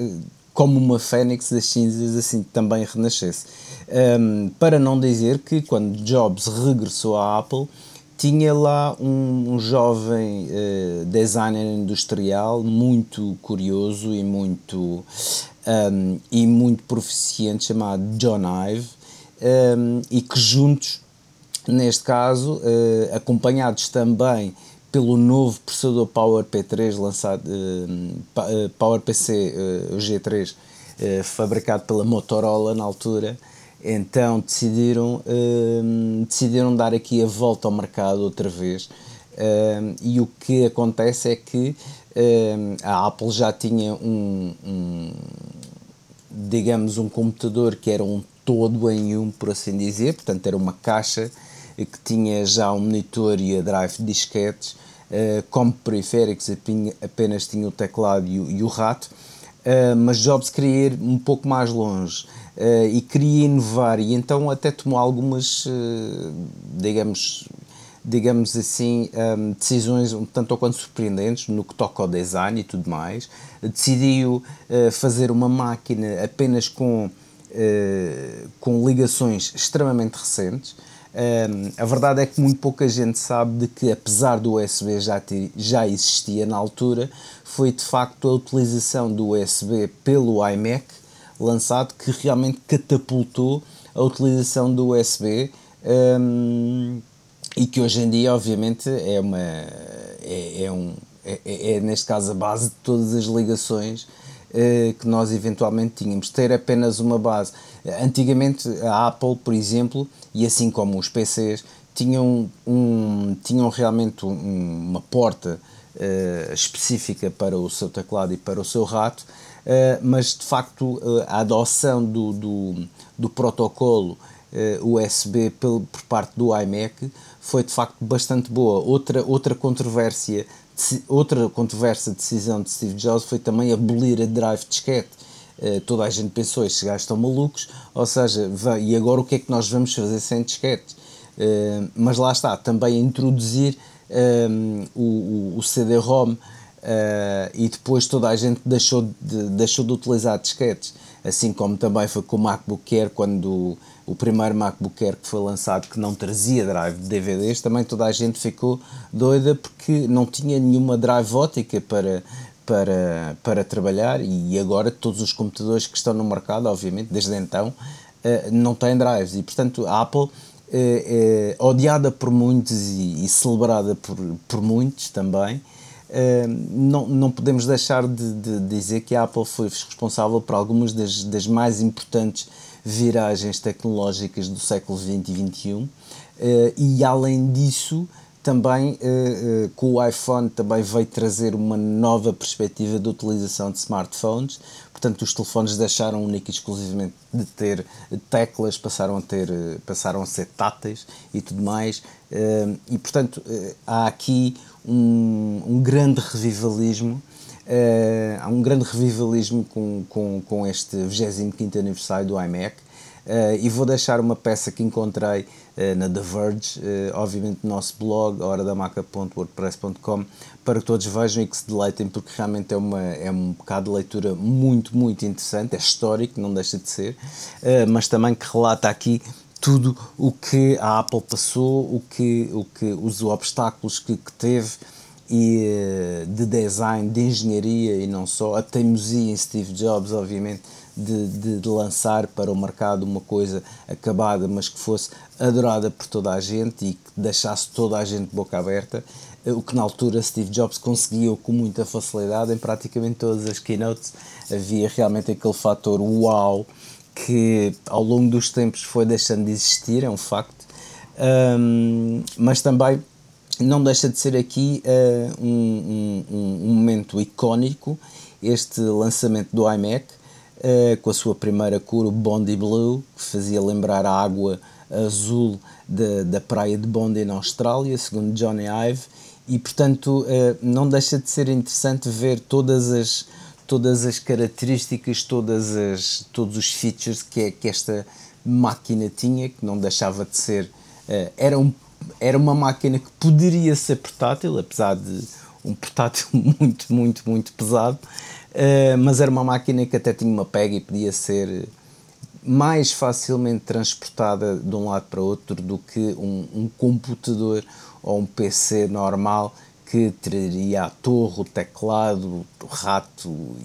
como uma fênix das cinzas assim também renascesse. Um, para não dizer que quando Jobs regressou à Apple tinha lá um, um jovem uh, designer industrial muito curioso e muito um, e muito proficiente chamado John Ive um, e que juntos, neste caso, uh, acompanhados também pelo novo processador PowerP3 lançado, uh, PowerPC uh, G3, uh, fabricado pela Motorola na altura, então decidiram, decidiram dar aqui a volta ao mercado outra vez. e o que acontece é que a Apple já tinha um, um digamos, um computador que era um todo em um, por assim dizer, portanto era uma caixa que tinha já um monitor e a drive de disquetes, uh, como periféricos apenas tinha o teclado e o, rato, uh, mas Jobs queria ir um pouco mais longe uh, e queria inovar. E então até tomou algumas, digamos, digamos assim, um, decisões um tanto ou quanto surpreendentes no que toca ao design e tudo mais. Decidiu fazer uma máquina apenas com eh, com ligações extremamente recentes. Um, a verdade é que muito pouca gente sabe de que, apesar do USB já, ter, já existia na altura, foi de facto a utilização do USB pelo iMac lançado que realmente catapultou a utilização do USB um, e que hoje em dia, obviamente, é, uma, é, é um, é, é, neste caso a base de todas as ligações eh, que nós eventualmente tínhamos. Ter apenas uma base. Antigamente a Apple, por exemplo, e assim como os PCs, tinham, um, tinham realmente um, uma porta uh, específica para o seu teclado e para o seu rato, uh, mas de facto uh, a adoção do, do, do protocolo USB por parte do iMac foi de facto bastante boa. Outra, outra controvérsia outra controversa decisão de Steve Jobs foi também abolir a drive disquete. Uh, toda a gente pensou, estes gajos estão malucos, ou seja, e agora o que é que nós vamos fazer sem disquete? Uh, mas lá está, também introduzir um, eh, o, o CD-ROM uh, e depois toda a gente deixou de, deixou de utilizar disquetes, assim como também foi com o MacBook Air quando o primeiro MacBook Air que foi lançado que não trazia drive de DVDs, também toda a gente ficou doida porque não tinha nenhuma drive ótica para, para, para trabalhar e agora todos os computadores que estão no mercado, obviamente, desde então, eh, não têm drives e portanto a Apple é, é, odiada por muitos e, e, celebrada por, por muitos também. É, não, não podemos deixar de, de, dizer que a Apple foi responsável por algumas das, das mais importantes viragens tecnológicas do século XX e XXI e além disso também com o iPhone também veio trazer uma nova perspectiva de utilização de smartphones Portanto, os telefones deixaram única e exclusivamente de ter teclas, passaram a, ter, passaram a ser táteis e tudo mais. Eh, e, portanto, eh, há aqui um, um grande revivalismo. Eh, há um grande revivalismo com, com, com este 25 aniversário do iMac. e vou deixar uma peça que encontrei na The Verge, obviamente no nosso blog, horadamaca.wordpress.com, para que todos vejam e que se deleitem, porque realmente é, uma, é um bocado de leitura muito, muito interessante, é histórico, não deixa de ser, uh, mas também que relata aqui tudo o que a Apple passou, o que, o que, os obstáculos que, que teve e uh, de design, de engenharia e não só, a teimosia em Steve Jobs, obviamente, de, de, de, lançar para o mercado uma coisa acabada, mas que fosse adorada por toda a gente e que deixasse toda a gente boca aberta o que na altura Steve Jobs conseguiu com muita facilidade em praticamente todas as keynotes. Havia realmente aquele fator wow que ao longo dos tempos foi deixando de existir, é um facto, um, mas também não deixa de ser aqui uh, um, um, um, momento icónico este lançamento do iMac uh, com a sua primeira cor, o Bondi Blue, que fazia lembrar a água azul da, da praia de Bondi na Austrália, segundo Johnny Ive, e portanto eh, não deixa de ser interessante ver todas as todas as características todas as todos os features que, que esta máquina tinha que não deixava de ser era um era uma máquina que poderia ser portátil apesar de um portátil muito muito muito pesado eh, mas era uma máquina que até tinha uma pega e podia ser mais facilmente transportada de um lado para outro do que um, um computador ou um PC normal que teria a torre, o teclado, o rato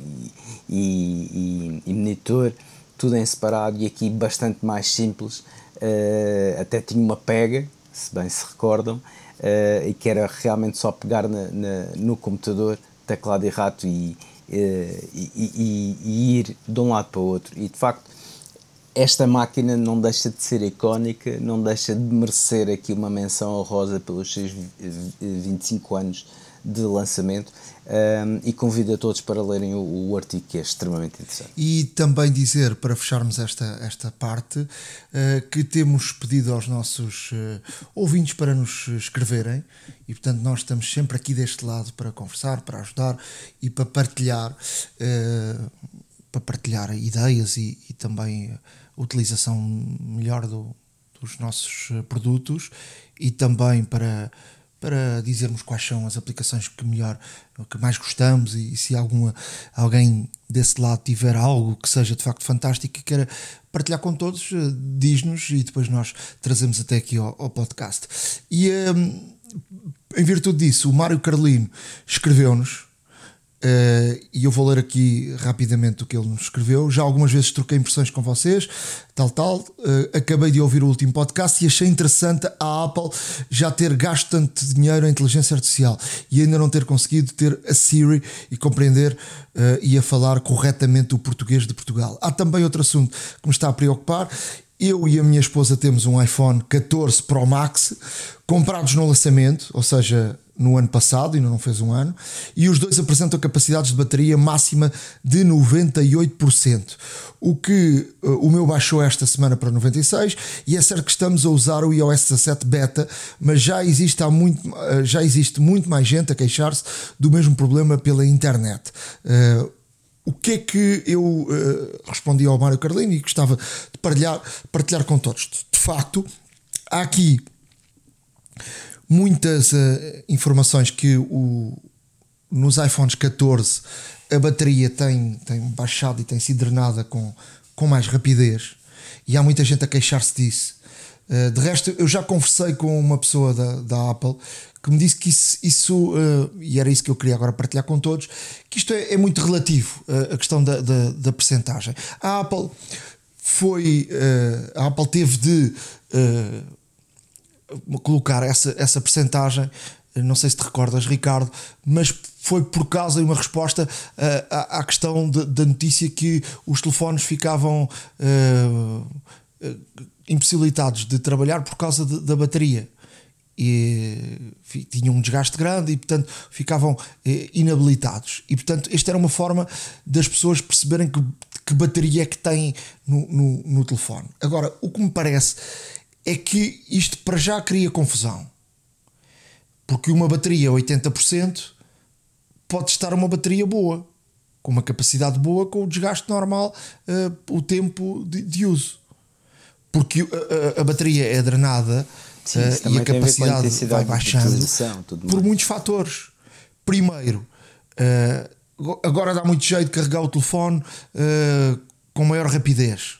e, e, e monitor, tudo em separado e aqui bastante mais simples. Uh, até tinha uma pega, se bem se recordam, uh, e que era realmente só pegar na, na, no computador, teclado e rato e, uh, e, e, ir de um lado para o outro. E de facto, esta máquina não deixa de ser icónica, não deixa de merecer aqui uma menção honrosa pelos seus 25 anos de lançamento um, e convido a todos para lerem o, o, artigo que é extremamente interessante. E também dizer, para fecharmos esta, esta parte, uh, que temos pedido aos nossos uh, ouvintes para nos escreverem e portanto nós estamos sempre aqui deste lado para conversar, para ajudar e para partilhar, uh, para partilhar ideias e, e também utilização melhor do, dos nossos eh, produtos e também para, para dizermos quais são as aplicações que melhor, que mais gostamos e, se alguma, alguém desse lado tiver algo que seja de facto fantástico e queira partilhar com todos, eh, diz-nos e depois nós trazemos até aqui ao, ao podcast. E um, ehm, em virtude disso, o Mário Carlino escreveu-nos Uh, e eu vou ler aqui rapidamente o que ele nos escreveu. Já algumas vezes troquei impressões com vocês, tal, tal. Uh, acabei de ouvir o último podcast e achei interessante a Apple já ter gasto tanto dinheiro em inteligência artificial e ainda não ter conseguido ter a Siri e compreender uh, e a falar corretamente o português de Portugal. Há também outro assunto que me está a preocupar. Eu e a minha esposa temos um iPhone 14 Pro Max comprados no lançamento, ou seja, no ano passado, ainda não fez um ano, e os dois apresentam capacidades de bateria máxima de 98%, o que uh, o meu baixou esta semana para 96, e é certo que estamos a usar o iOS 17 beta, mas já existe, há muito, uh, já existe muito mais gente a queixar-se do mesmo problema pela internet. Uh, o que é que eu respondi ao Mário Carlini e gostava de partilhar, partilhar com todos? De facto, há aqui muitas uh, informações que o, nos iPhones 14 a bateria tem, tem baixado e tem sido drenada com, com mais rapidez e há muita gente a queixar-se disso. Uh, de resto, eu já conversei com uma pessoa da, da Apple que me disse que isso, isso uh, e era isso que eu queria agora partilhar com todos, que isto é, é muito relativo, uh, a questão da, da, da percentagem. A Apple foi, a Apple teve de colocar essa, essa percentagem, não sei se te recordas, Ricardo, mas foi por causa de uma resposta uh, à, à, questão da notícia que os telefones ficavam uh, impossibilitados de trabalhar por causa de, da bateria. E tinham um desgaste grande e portanto ficavam eh, inabilitados. E portanto esta era uma forma das pessoas perceberem que, que bateria é que têm no, no, no telefone. Agora o que me parece é que isto para já cria confusão porque uma bateria 80% pode estar uma bateria boa com uma capacidade boa com o desgaste normal uh, o tempo de, de uso porque a, a, a bateria é drenada Sim, uh, e a capacidade a vai baixando por muitos fatores. Primeiro, uh, agora dá muito jeito de carregar o telefone com maior rapidez.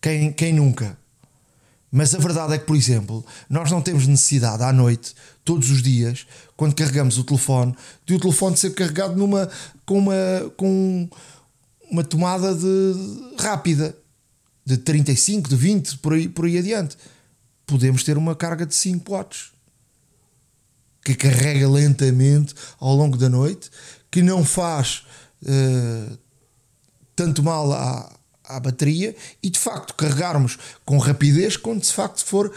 Quem, quem nunca? Mas a verdade é que, por exemplo, nós não temos necessidade à noite, todos os dias, quando carregamos o telefone, de o telefone ser carregado numa, com, uma, com uma tomada de, rápida de 35, de 20, por aí, por aí adiante. Podemos ter uma carga de 5 watts que carrega lentamente ao longo da noite, que não faz uh, tanto mal à, à bateria e de facto carregarmos com rapidez quando de facto for uh,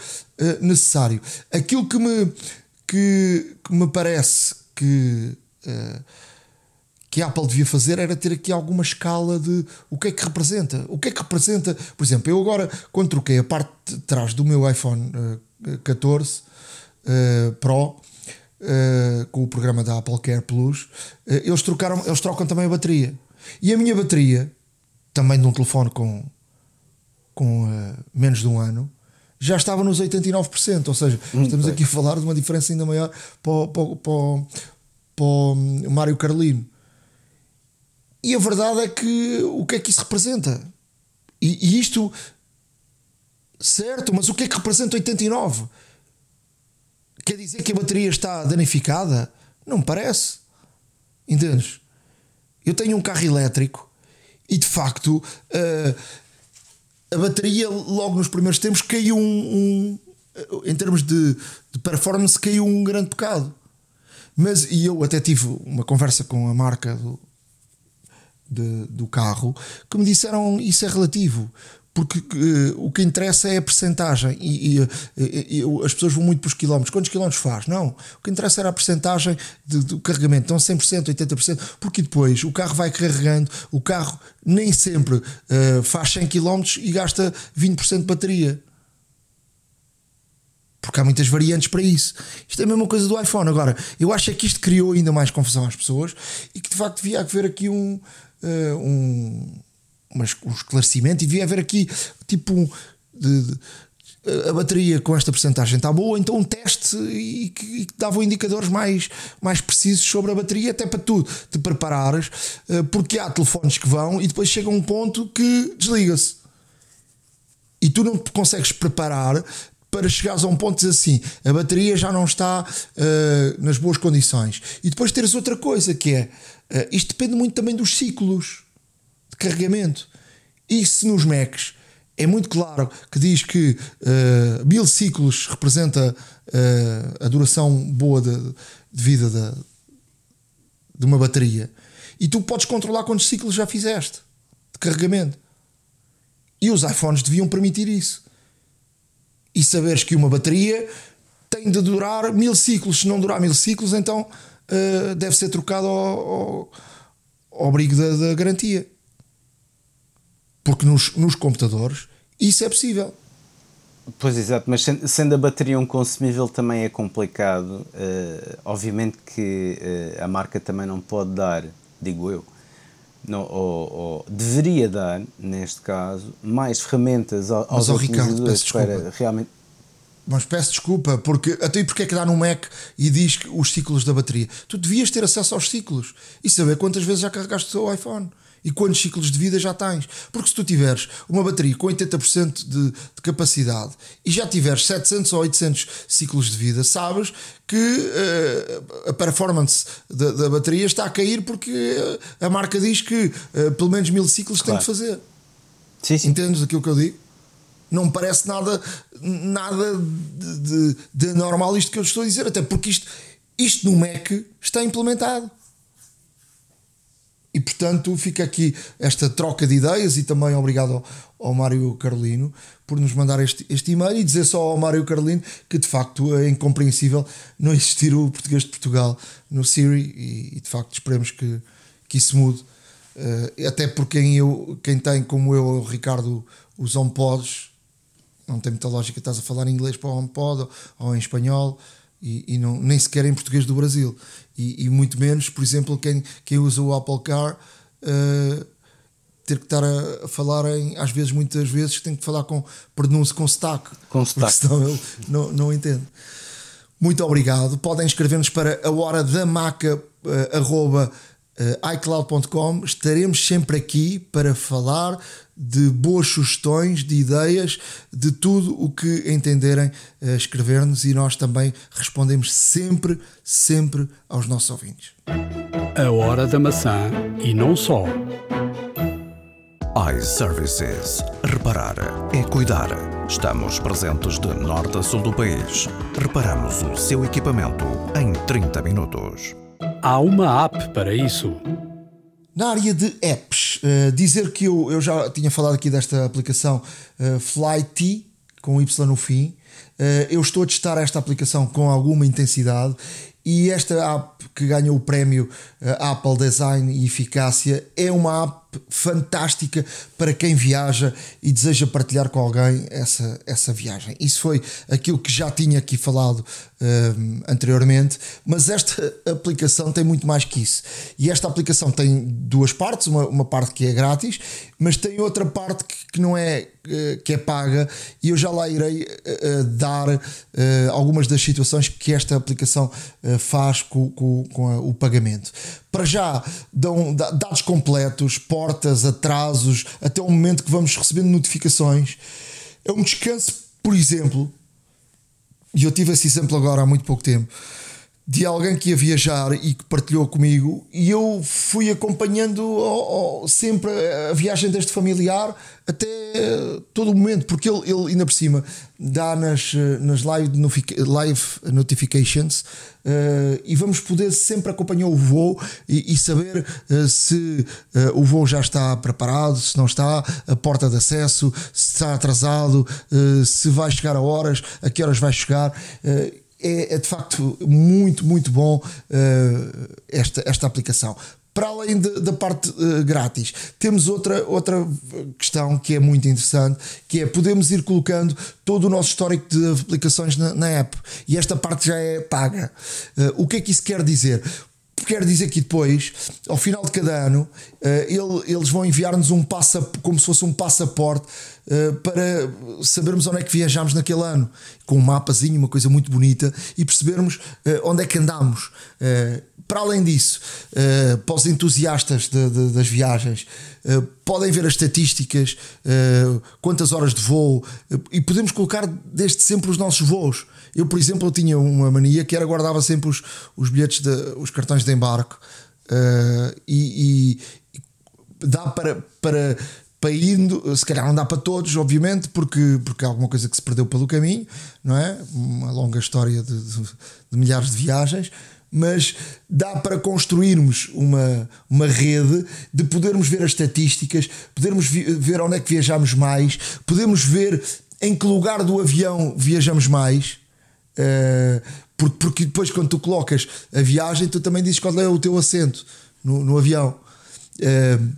necessário. Aquilo que me, que, que me parece que uh, que a Apple devia fazer era ter aqui alguma escala de o que é que representa. O que é que representa, por exemplo, eu agora, quando troquei a parte de trás do meu iPhone uh, 14 uh, Pro com o programa da Apple Care Plus, eles, trocaram, eles trocam também a bateria. E a minha bateria, também de um telefone com, com uh, menos de um ano, já estava nos 89%. Ou seja, Muito estamos bem. aqui a falar de uma diferença ainda maior para, para, para, para o Mário Carlino. E a verdade é que o que é que isso representa? E, e isto, certo, mas o que é que representa 89? Quer dizer que a bateria está danificada? Não me parece. Entendes? Eu tenho um carro elétrico e de facto uh, a bateria logo nos primeiros tempos caiu um, um em termos de, de, performance caiu um grande bocado. Mas e eu até tive uma conversa com a marca do, de, do carro que me disseram isso é relativo porque uh, o que interessa é a percentagem e, e, e, e, as pessoas vão muito para os quilómetros. Quantos quilómetros faz? Não. O que interessa era a percentagem do carregamento. Então 100%, 80%, porque depois o carro vai carregando, o carro nem sempre uh, faz 100 km e gasta 20% de bateria. Porque há muitas variantes para isso. Isto é a mesma coisa do iPhone. Agora, eu acho é que isto criou ainda mais confusão às pessoas e que de facto devia haver aqui um, uh, um, um esclarecimento e devia haver aqui tipo um, de, de, a bateria com esta porcentagem está boa, então um teste e que, dava indicadores mais, mais precisos sobre a bateria, até para tu te preparares, uh, porque há telefones que vão e depois chega um ponto que desliga-se. E tu não te consegues preparar para chegares a um ponto de assim, a bateria já não está uh, nas boas condições. E depois teres outra coisa que é Uh, isto depende muito também dos ciclos de carregamento. E se nos Macs é muito claro que diz que uh, mil ciclos representa uh, a duração boa de, de vida de, de uma bateria, e tu podes controlar quantos ciclos já fizeste de carregamento. E os iPhones deviam permitir isso. E saberes que uma bateria tem de durar mil ciclos. Se não durar mil ciclos, então uh, deve ser trocado ao, ao, ao abrigo da, da, garantia. Porque nos, nos computadores isso é possível. Pois exato, mas sendo a bateria um consumível também é complicado. Uh, obviamente que uh, a marca também não pode dar, digo eu, não, ou, ou, deveria dar, neste caso, mais ferramentas aos mas, Ricardo, para realmente mas peço desculpa, porque até porque é que dá no Mac e diz que os ciclos da bateria? Tu devias ter acesso aos ciclos e saber quantas vezes já carregaste o teu iPhone e quantos ciclos de vida já tens. Porque se tu tiveres uma bateria com 80% de, de capacidade e já tiveres 700 ou 800 ciclos de vida, sabes que uh, a performance da, da, bateria está a cair porque a marca diz que uh, pelo menos mil ciclos claro. tem de fazer. Sim, sim. Entendes aquilo que eu digo? Não me parece nada, nada de, de, de normal isto que eu estou a dizer, até porque isto, isto no Mac está implementado. E portanto fica aqui esta troca de ideias e também obrigado ao, ao Mário Carolino por nos mandar este, este e-mail e dizer só ao Mário Carolino que de facto é incompreensível não existir o português de Portugal no Siri e, e de facto esperemos que, que isso mude. Uh, até porque quem, eu, quem tem, como eu, o Ricardo, os HomePods, não tem muita lógica, estás a falar em inglês para o HomePod ou, ou em espanhol e, e não, nem sequer em português do Brasil e, e, muito menos, por exemplo, quem, quem usa o Apple Car uh, ter que estar a, a, falar em, às vezes, muitas vezes, tem que falar com pronúncio com sotaque, com sotaque. senão ele não, não entende. Muito obrigado. Podem escrever-nos para a hora da maca uh, arroba, uh, iCloud.com. Estaremos sempre aqui para falar de boas sugestões, de ideias, de tudo o que entenderem uh, escrever-nos e nós também respondemos sempre, sempre aos nossos ouvintes. A hora da maçã e não só. iServices. Reparar é cuidar. Estamos presentes de norte a sul do país. Reparamos o seu equipamento em 30 minutos. Há uma app para isso. Na área de apps, uh, dizer que eu, eu já tinha falado aqui desta aplicação uh, Flyt, com Y no fim. Uh, eu estou a testar esta aplicação com alguma intensidade e esta app que ganhou o prémio Apple Design e Eficácia é uma app fantástica para quem viaja e deseja partilhar com alguém essa, essa viagem. Isso foi aquilo que já tinha aqui falado um, anteriormente, mas esta aplicação tem muito mais que isso. E esta aplicação tem duas partes: uma, uma parte que é grátis, mas tem outra parte que, que não é eh, que é paga, e eu já lá irei uh, dar uh, algumas das situações que esta aplicação uh, faz com, com, com a, o pagamento para já dão dados completos, portas, atrasos, até o momento que vamos recebendo notificações. É um descanso, por exemplo, e eu tive esse exemplo agora há muito pouco tempo, de alguém que ia viajar e que partilhou comigo, e eu fui acompanhando sempre a viagem deste familiar até todo o momento, porque ele, ele ainda por cima dá nas, nas live, live notifications uh, e vamos poder sempre acompanhar o voo e, e saber uh, se uh, o voo já está preparado, se não está, a porta de acesso, se está atrasado, se vai chegar a horas, a que horas vai chegar. É, é, de facto muito, muito bom esta, esta aplicação para além da parte uh, grátis, temos outra, outra questão que é muito interessante, que é podemos ir colocando todo o nosso histórico de aplicações na, na app e esta parte já é paga. Uh, o que é que isso quer dizer? Quer dizer que depois, ao final de cada ano, eh, ele, eles vão enviar-nos um passaporte, como se fosse um passaporte para sabermos onde é que viajamos naquele ano, com um mapazinho, uma coisa muito bonita, e percebermos onde é que andamos para além disso, para os entusiastas de, de, das viagens, podem ver as estatísticas, quantas horas de voo, e podemos colocar desde sempre os nossos voos. Eu, por exemplo, eu tinha uma mania que era guardava sempre os, os bilhetes, de, os cartões de embarque, e, e, dá para, para, para indo, se calhar não dá para todos, obviamente, porque, porque há alguma coisa que se perdeu pelo caminho, não é? Uma longa história de, de, de milhares de viagens mas dá para construirmos uma, uma rede de podermos ver as estatísticas, podermos ver onde é que viajamos mais, podemos ver em que lugar do avião viajamos mais. Uh, porque, porque depois, quando tu colocas a viagem, tu também dizes qual é o teu assento no, no avião. Uh,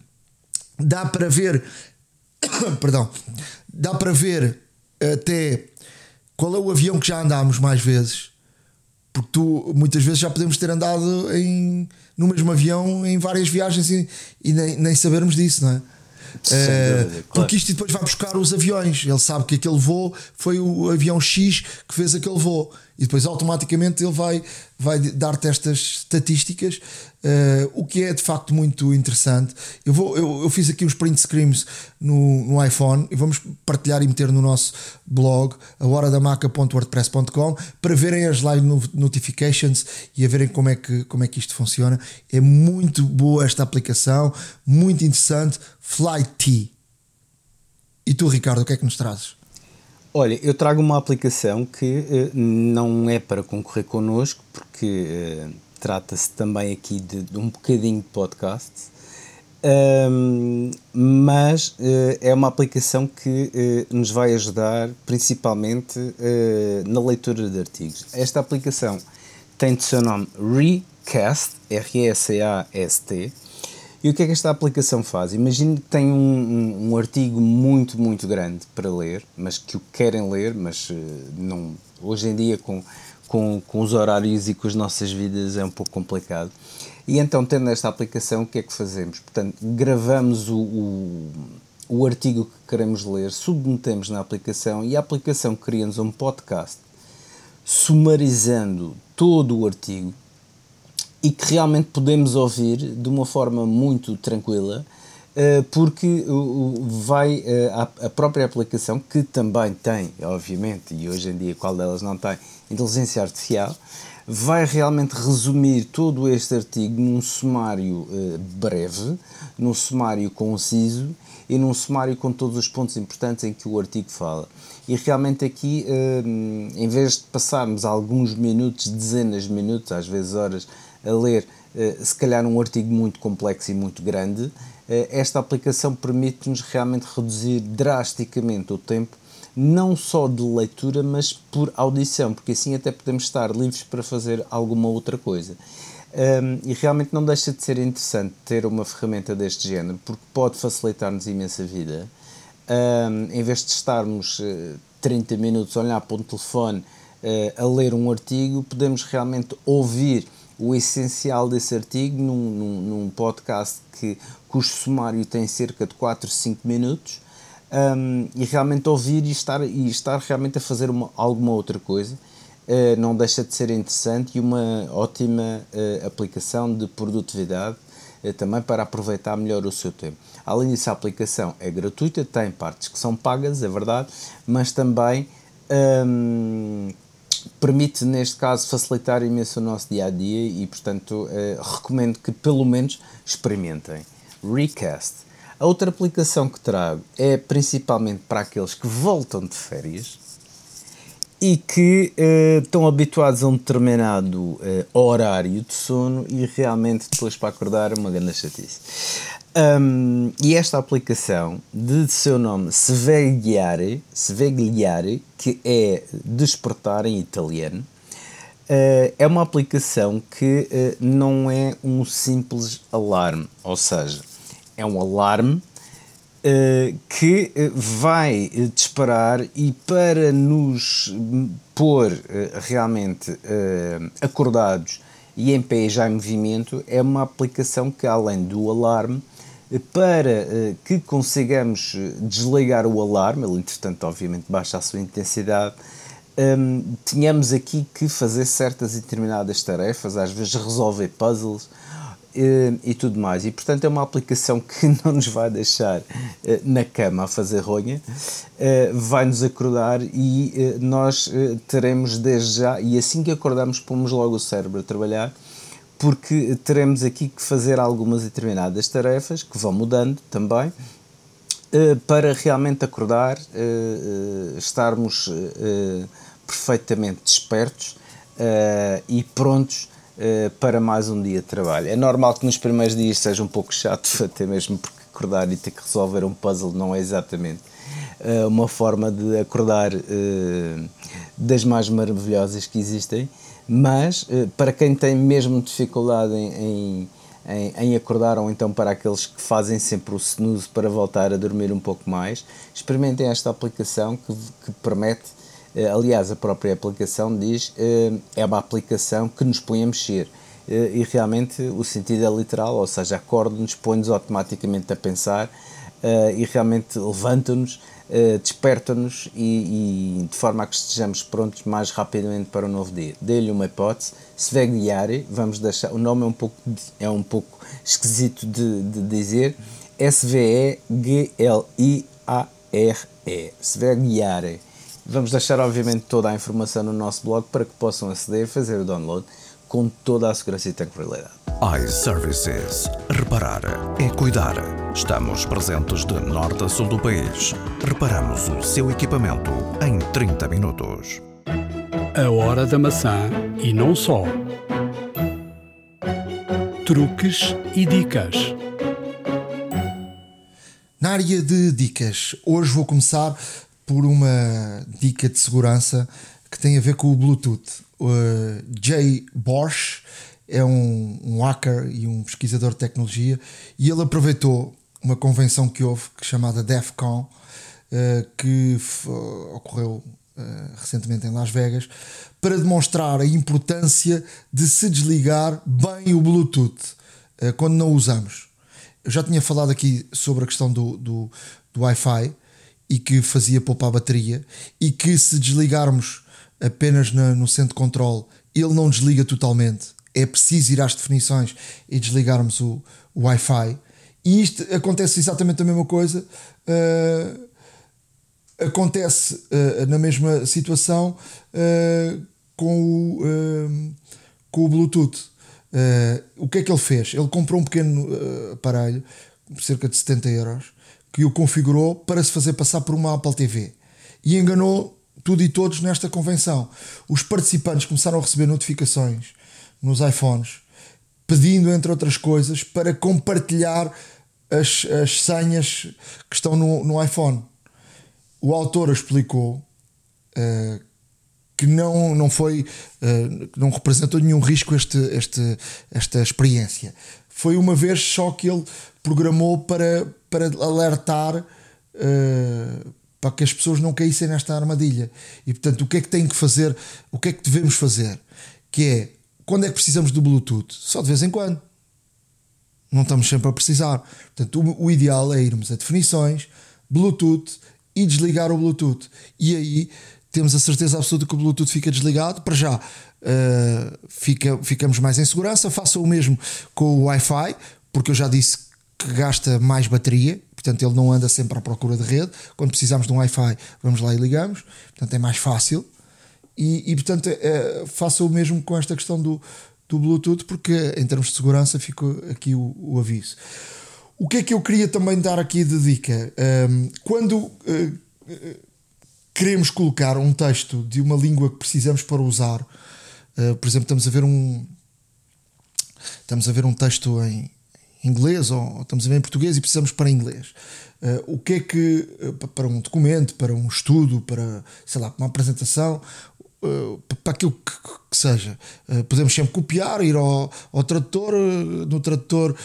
dá para ver, perdão, dá para ver até qual é o avião que já andámos mais vezes porque tu muitas vezes já podemos ter andado em, no mesmo avião em várias viagens e, e nem, nem sabermos disso, não é? Uh, claro. Porque isto depois vai buscar os aviões. Ele sabe que aquele voo foi o avião X que fez aquele voo e depois automaticamente ele vai, vai dar-te estas estatísticas, uh, o que é de facto muito interessante. Eu, vou, eu, eu fiz aqui os print screens no, no iPhone e vamos partilhar e meter no nosso blog, a horadamaca.wordpress.com, para verem as live notifications e a verem como é, que, como é que isto funciona. É muito boa esta aplicação, muito interessante. Flight T. E tu, Ricardo, o que é que nos trazes? Olha, eu trago uma aplicação que uh, não é para concorrer connosco, porque uh, trata-se também aqui de, de, um bocadinho de podcast, um, mas uh, é uma aplicação que nos vai ajudar principalmente na leitura de artigos. Esta aplicação tem de seu nome Recast, R-E-C-A-S-T, e o que é que esta aplicação faz? Imagine que tem um, um, um, artigo muito, muito grande para ler, mas que o querem ler, mas uh, não, hoje em dia com, com, com os horários e com as nossas vidas é um pouco complicado. E então, tendo esta aplicação, o que é que fazemos? Portanto, gravamos o, o, o artigo que queremos ler, submetemos na aplicação e a aplicação cria-nos um podcast sumarizando todo o artigo e que realmente podemos ouvir de uma forma muito tranquila, eh, porque vai eh, a própria aplicação, que também tem, obviamente, e hoje em dia qual delas não tem, inteligência artificial, vai realmente resumir todo este artigo num sumário eh, breve, num sumário conciso e num sumário com todos os pontos importantes em que o artigo fala. E realmente aqui, em vez de passarmos alguns minutos, dezenas de minutos, às vezes horas, a ler, eh, se calhar, um artigo muito complexo e muito grande, eh, esta aplicação permite-nos realmente reduzir drasticamente o tempo, não só de leitura, mas por audição, porque assim até podemos estar livres para fazer alguma outra coisa. Um, e realmente não deixa de ser interessante ter uma ferramenta deste género, porque pode facilitar-nos imensa vida. Um, em vez de estarmos uh, 30 minutos a olhar para um telefone uh, a ler um artigo, podemos realmente ouvir o essencial desse artigo num, num, num podcast que, cujo sumário tem cerca de 4, 5 minutos um, e realmente ouvir e estar, e estar realmente a fazer uma, alguma outra coisa. Uh, não deixa de ser interessante e uma ótima uh, aplicação de produtividade uh, também para aproveitar melhor o seu tempo. Além disso, a aplicação é gratuita, tem partes que são pagas, é verdade, mas também um, permite, neste caso, facilitar imenso o nosso dia a dia e, portanto, eh, recomendo que pelo menos experimentem. Recast. A outra aplicação que trago é principalmente para aqueles que voltam de férias e que eh, estão habituados a um determinado eh, horário de sono e realmente depois para acordar é uma grande chatice. Um, e esta aplicação, de seu nome Svegliare, Svegliare, que é despertar em italiano, uh, é uma aplicação que uh, não é um simples alarme, ou seja, é um alarme uh, que vai disparar e para nos pôr realmente acordados e em pé já em movimento, é uma aplicação que além do alarme para eh, que consigamos eh, desligar o alarme, ele entretanto obviamente baixa a sua intensidade, um, tínhamos aqui que fazer certas e determinadas tarefas, às vezes resolver puzzles uh, e tudo mais. E portanto é uma aplicação que não nos vai deixar uh, na cama a fazer ronha, uh, vai nos acordar e nós teremos desde já, e assim que acordamos, pomos logo o cérebro a trabalhar porque teremos aqui que fazer algumas determinadas tarefas que vão mudando também eh, para realmente acordar, eh, eh, estarmos perfeitamente despertos e prontos para mais um dia de trabalho. É normal que nos primeiros dias seja um pouco chato, até mesmo porque acordar e ter que resolver um puzzle não é exatamente uma forma de acordar das mais maravilhosas que existem mas eh, para quem tem mesmo dificuldade em, em, em, acordar ou então para aqueles que fazem sempre o snooze para voltar a dormir um pouco mais, experimentem esta aplicação que, que permite, eh, aliás a própria aplicação diz, eh, é uma aplicação que nos põe a mexer. E realmente o sentido é literal, ou seja, acorda-nos, põe-nos automaticamente a pensar e realmente levanta-nos uh, desperta-nos e, e, de forma a que estejamos prontos mais rapidamente para o novo dia. Dê-lhe uma hipótese, Svegliare, vamos deixar, o nome é um pouco, é um pouco esquisito de, de dizer, S-V-E-G-L-I-A-R-E, Svegliare. Vamos deixar, obviamente, toda a informação no nosso blog para que possam aceder, fazer o download com toda a segurança e tranquilidade. iServices. Reparar é cuidar. Estamos presentes de norte a sul do país. Reparamos o seu equipamento em 30 minutos. A hora da maçã e não só. Truques e dicas. Na área de dicas, hoje vou começar por uma dica de segurança que tem a ver com o Bluetooth. Uh, Jay Bosch é um, um hacker e um pesquisador de tecnologia e ele aproveitou uma convenção que houve chamada DEFCON uh, que ocorreu uh, recentemente em Las Vegas para demonstrar a importância de se desligar bem o Bluetooth uh, quando não usamos. Eu já tinha falado aqui sobre a questão do, do, do Wi-Fi e que fazia poupar a bateria e que se desligarmos apenas na, no centro de controle ele não desliga totalmente é preciso ir às definições e desligarmos o, o Wi-Fi. E isto acontece exatamente a mesma coisa. Uh, acontece uh, na mesma situação uh, com, o, com o Bluetooth. o que é que ele fez? Ele comprou um pequeno aparelho, cerca de 70 euros, que o configurou para se fazer passar por uma Apple TV e enganou tudo e todos nesta convenção. Os participantes começaram a receber notificações nos iPhones, pedindo, entre outras coisas, para compartilhar as, as senhas que estão no, no iPhone. O autor explicou uh, que não, não foi, uh, não representou nenhum risco este, este, esta experiência. Foi uma vez só que ele programou para, para alertar uh, para que as pessoas não caíssem nesta armadilha. E portanto, o que é que tem que fazer? O que é que devemos fazer? Que é quando é que precisamos do Bluetooth? Só de vez em quando. Não estamos sempre a precisar. Portanto, o, o ideal é irmos a definições, Bluetooth e desligar o Bluetooth. E aí temos a certeza absoluta que o Bluetooth fica desligado. Para já uh, fica, ficamos mais em segurança. Faça o mesmo com o Wi-Fi, porque eu já disse que gasta mais bateria. Portanto, ele não anda sempre à procura de rede. Quando precisamos de um Wi-Fi, vamos lá e ligamos. Portanto, é mais fácil. E, e portanto, é, faça o mesmo com esta questão do, do Bluetooth, porque em termos de segurança fica aqui o, o aviso. O que é que eu queria também dar aqui de dica? Um, quando uh, queremos colocar um texto de uma língua que precisamos para usar, uh, por exemplo, estamos a ver um estamos a ver um texto em inglês ou estamos a ver em português e precisamos para inglês. Uh, o que é que para um documento, para um estudo, para sei lá, uma apresentação, Uh, para aquilo que, que seja. Uh, podemos sempre copiar, ir ao, ao tradutor, uh, no tradutor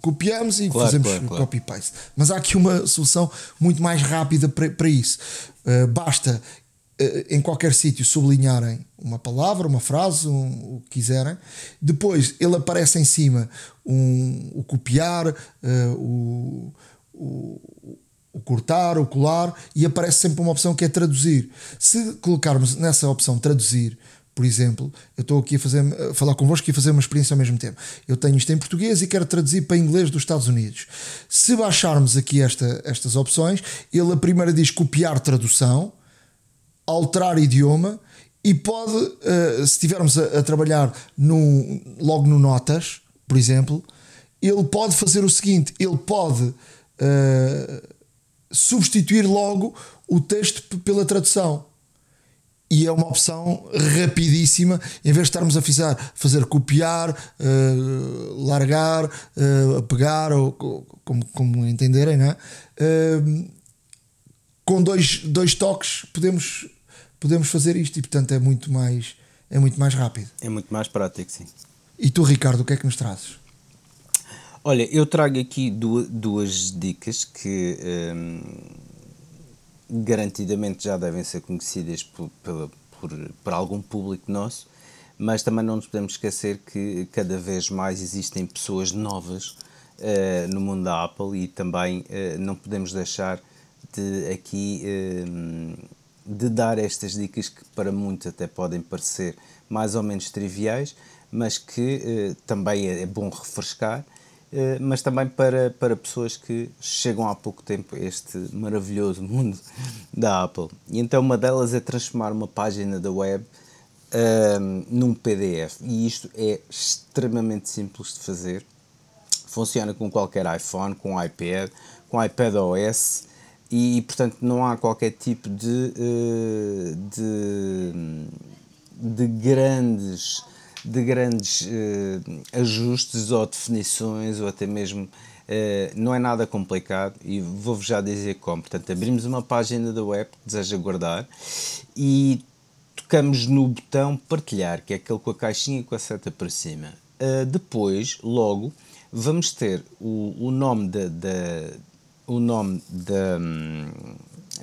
copiamos e claro, fazemos claro, claro. copy-paste. Mas há aqui uma solução muito mais rápida para, para isso. basta em qualquer sítio sublinharem uma palavra, uma frase, um, o que quiserem. Depois ele aparece em cima um, o copiar, o, o o cortar, o colar e aparece sempre uma opção que é traduzir. Se colocarmos nessa opção traduzir, por exemplo, eu estou aqui a, fazer, a falar convosco e a fazer uma experiência ao mesmo tempo. Eu tenho isto em português e quero traduzir para inglês dos Estados Unidos. Se baixarmos aqui esta, estas opções, ele a primeira diz copiar tradução, alterar idioma e pode, uh, se estivermos a, a, trabalhar no, logo no Notas, por exemplo, ele pode fazer o seguinte: ele pode. Uh, substituir logo o texto pela tradução. E é uma opção rapidíssima, em vez de estarmos a fazer, fazer copiar, uh, largar, uh, pegar, ou como, como entenderem, né? Uh, com dois, dois toques podemos, podemos fazer isto e, portanto, é muito, mais, é muito mais rápido. É muito mais prático, sim. E tu, Ricardo, o que é que nos trazes? Olha, eu trago aqui duas, duas dicas que hum, garantidamente já devem ser conhecidas por, por, por, algum público nosso, mas também não nos podemos esquecer que cada vez mais existem pessoas novas uh, no mundo da Apple e também uh, não podemos deixar de aqui uh, de dar estas dicas que para muitos até podem parecer mais ou menos triviais, mas que também é, é bom refrescar eh, mas também para, para pessoas que chegam há pouco tempo a este maravilhoso mundo da Apple. E então uma delas é transformar uma página da web um, ehm, num PDF. E isto é extremamente simples de fazer. funciona com qualquer iPhone, com iPad, com iPad OS e, portanto, não há qualquer tipo de, eh, de, de grandes, de grandes eh, ajustes ou definições ou até mesmo Uh, não é nada complicado e vou-vos já dizer como. Portanto, abrimos uma página da web que deseja guardar e tocamos no botão partilhar, que é aquele com a caixinha e com a seta para cima. Uh, depois, logo, vamos ter o, nome da o nome da hum,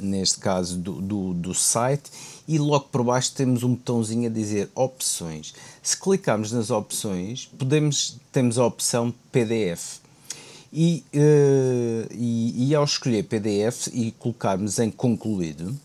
neste caso do, do, do, site e logo por baixo temos um botãozinho a dizer opções. Se clicarmos nas opções, podemos, temos a opção PDF. E, uh, e, e, ao escolher PDF e colocarmos em concluído,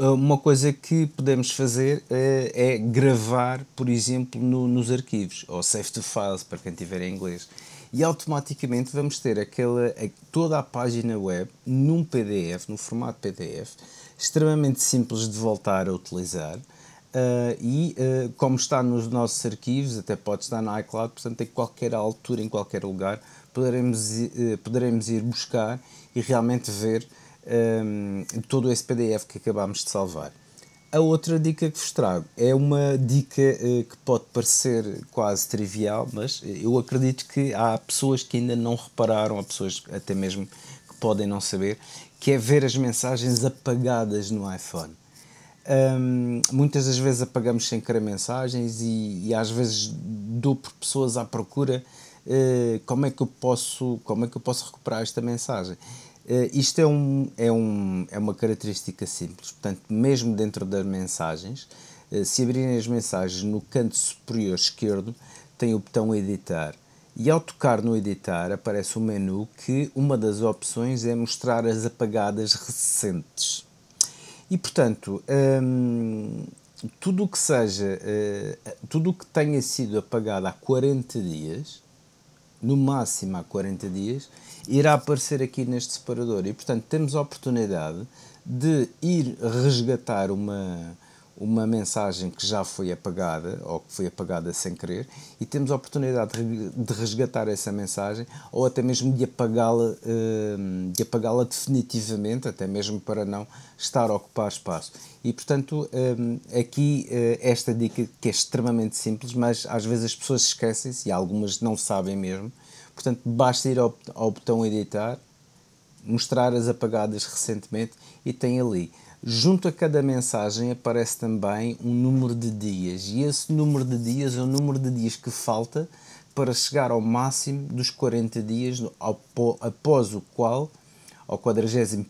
eh, uma coisa que podemos fazer uh, é gravar, por exemplo, no, nos arquivos, ou save to files, para quem tiver em inglês. E automaticamente vamos ter aquela, toda a página web num PDF, no formato PDF, extremamente simples de voltar a utilizar. Uh, e uh, como está nos nossos arquivos, até pode estar no iCloud, portanto, em qualquer altura, em qualquer lugar, poderemos, uh, poderemos ir buscar e realmente ver um, todo esse PDF que acabámos de salvar. A outra dica que vos trago é uma dica que pode parecer quase trivial, mas eu acredito que há pessoas que ainda não repararam, há pessoas até mesmo que podem não saber, que é ver as mensagens apagadas no iPhone. Um, muitas das vezes apagamos sem querer mensagens e, e, às vezes dou por pessoas à procura uh, como é que eu posso como é que eu posso recuperar esta mensagem? Uh, isto é, um, é, um, é uma característica simples. Portanto mesmo dentro das mensagens uh, se abrirem as mensagens no canto superior esquerdo tem o botão editar e ao tocar no editar aparece um menu que uma das opções é mostrar as apagadas recentes e portanto, hum, tudo o que seja, uh, tudo o que tenha sido apagado há 40 dias, no máximo há 40 dias, irá aparecer aqui neste separador. E portanto, temos a oportunidade de ir resgatar uma, uma mensagem que já foi apagada ou que foi apagada sem querer e temos a oportunidade de resgatar essa mensagem ou até mesmo de apagá-la hum, de apagá-la definitivamente até mesmo para não estar a ocupar espaço. E portanto hum, aqui eh, esta dica que é extremamente simples mas às vezes as pessoas esquecem-se e algumas não sabem mesmo portanto basta ir ao, ao botão editar mostrar as apagadas recentemente e tem ali Junto a cada mensagem aparece também um número de dias, e esse número de dias é o número de dias que falta para chegar ao máximo dos 40 dias, após o qual, ao 41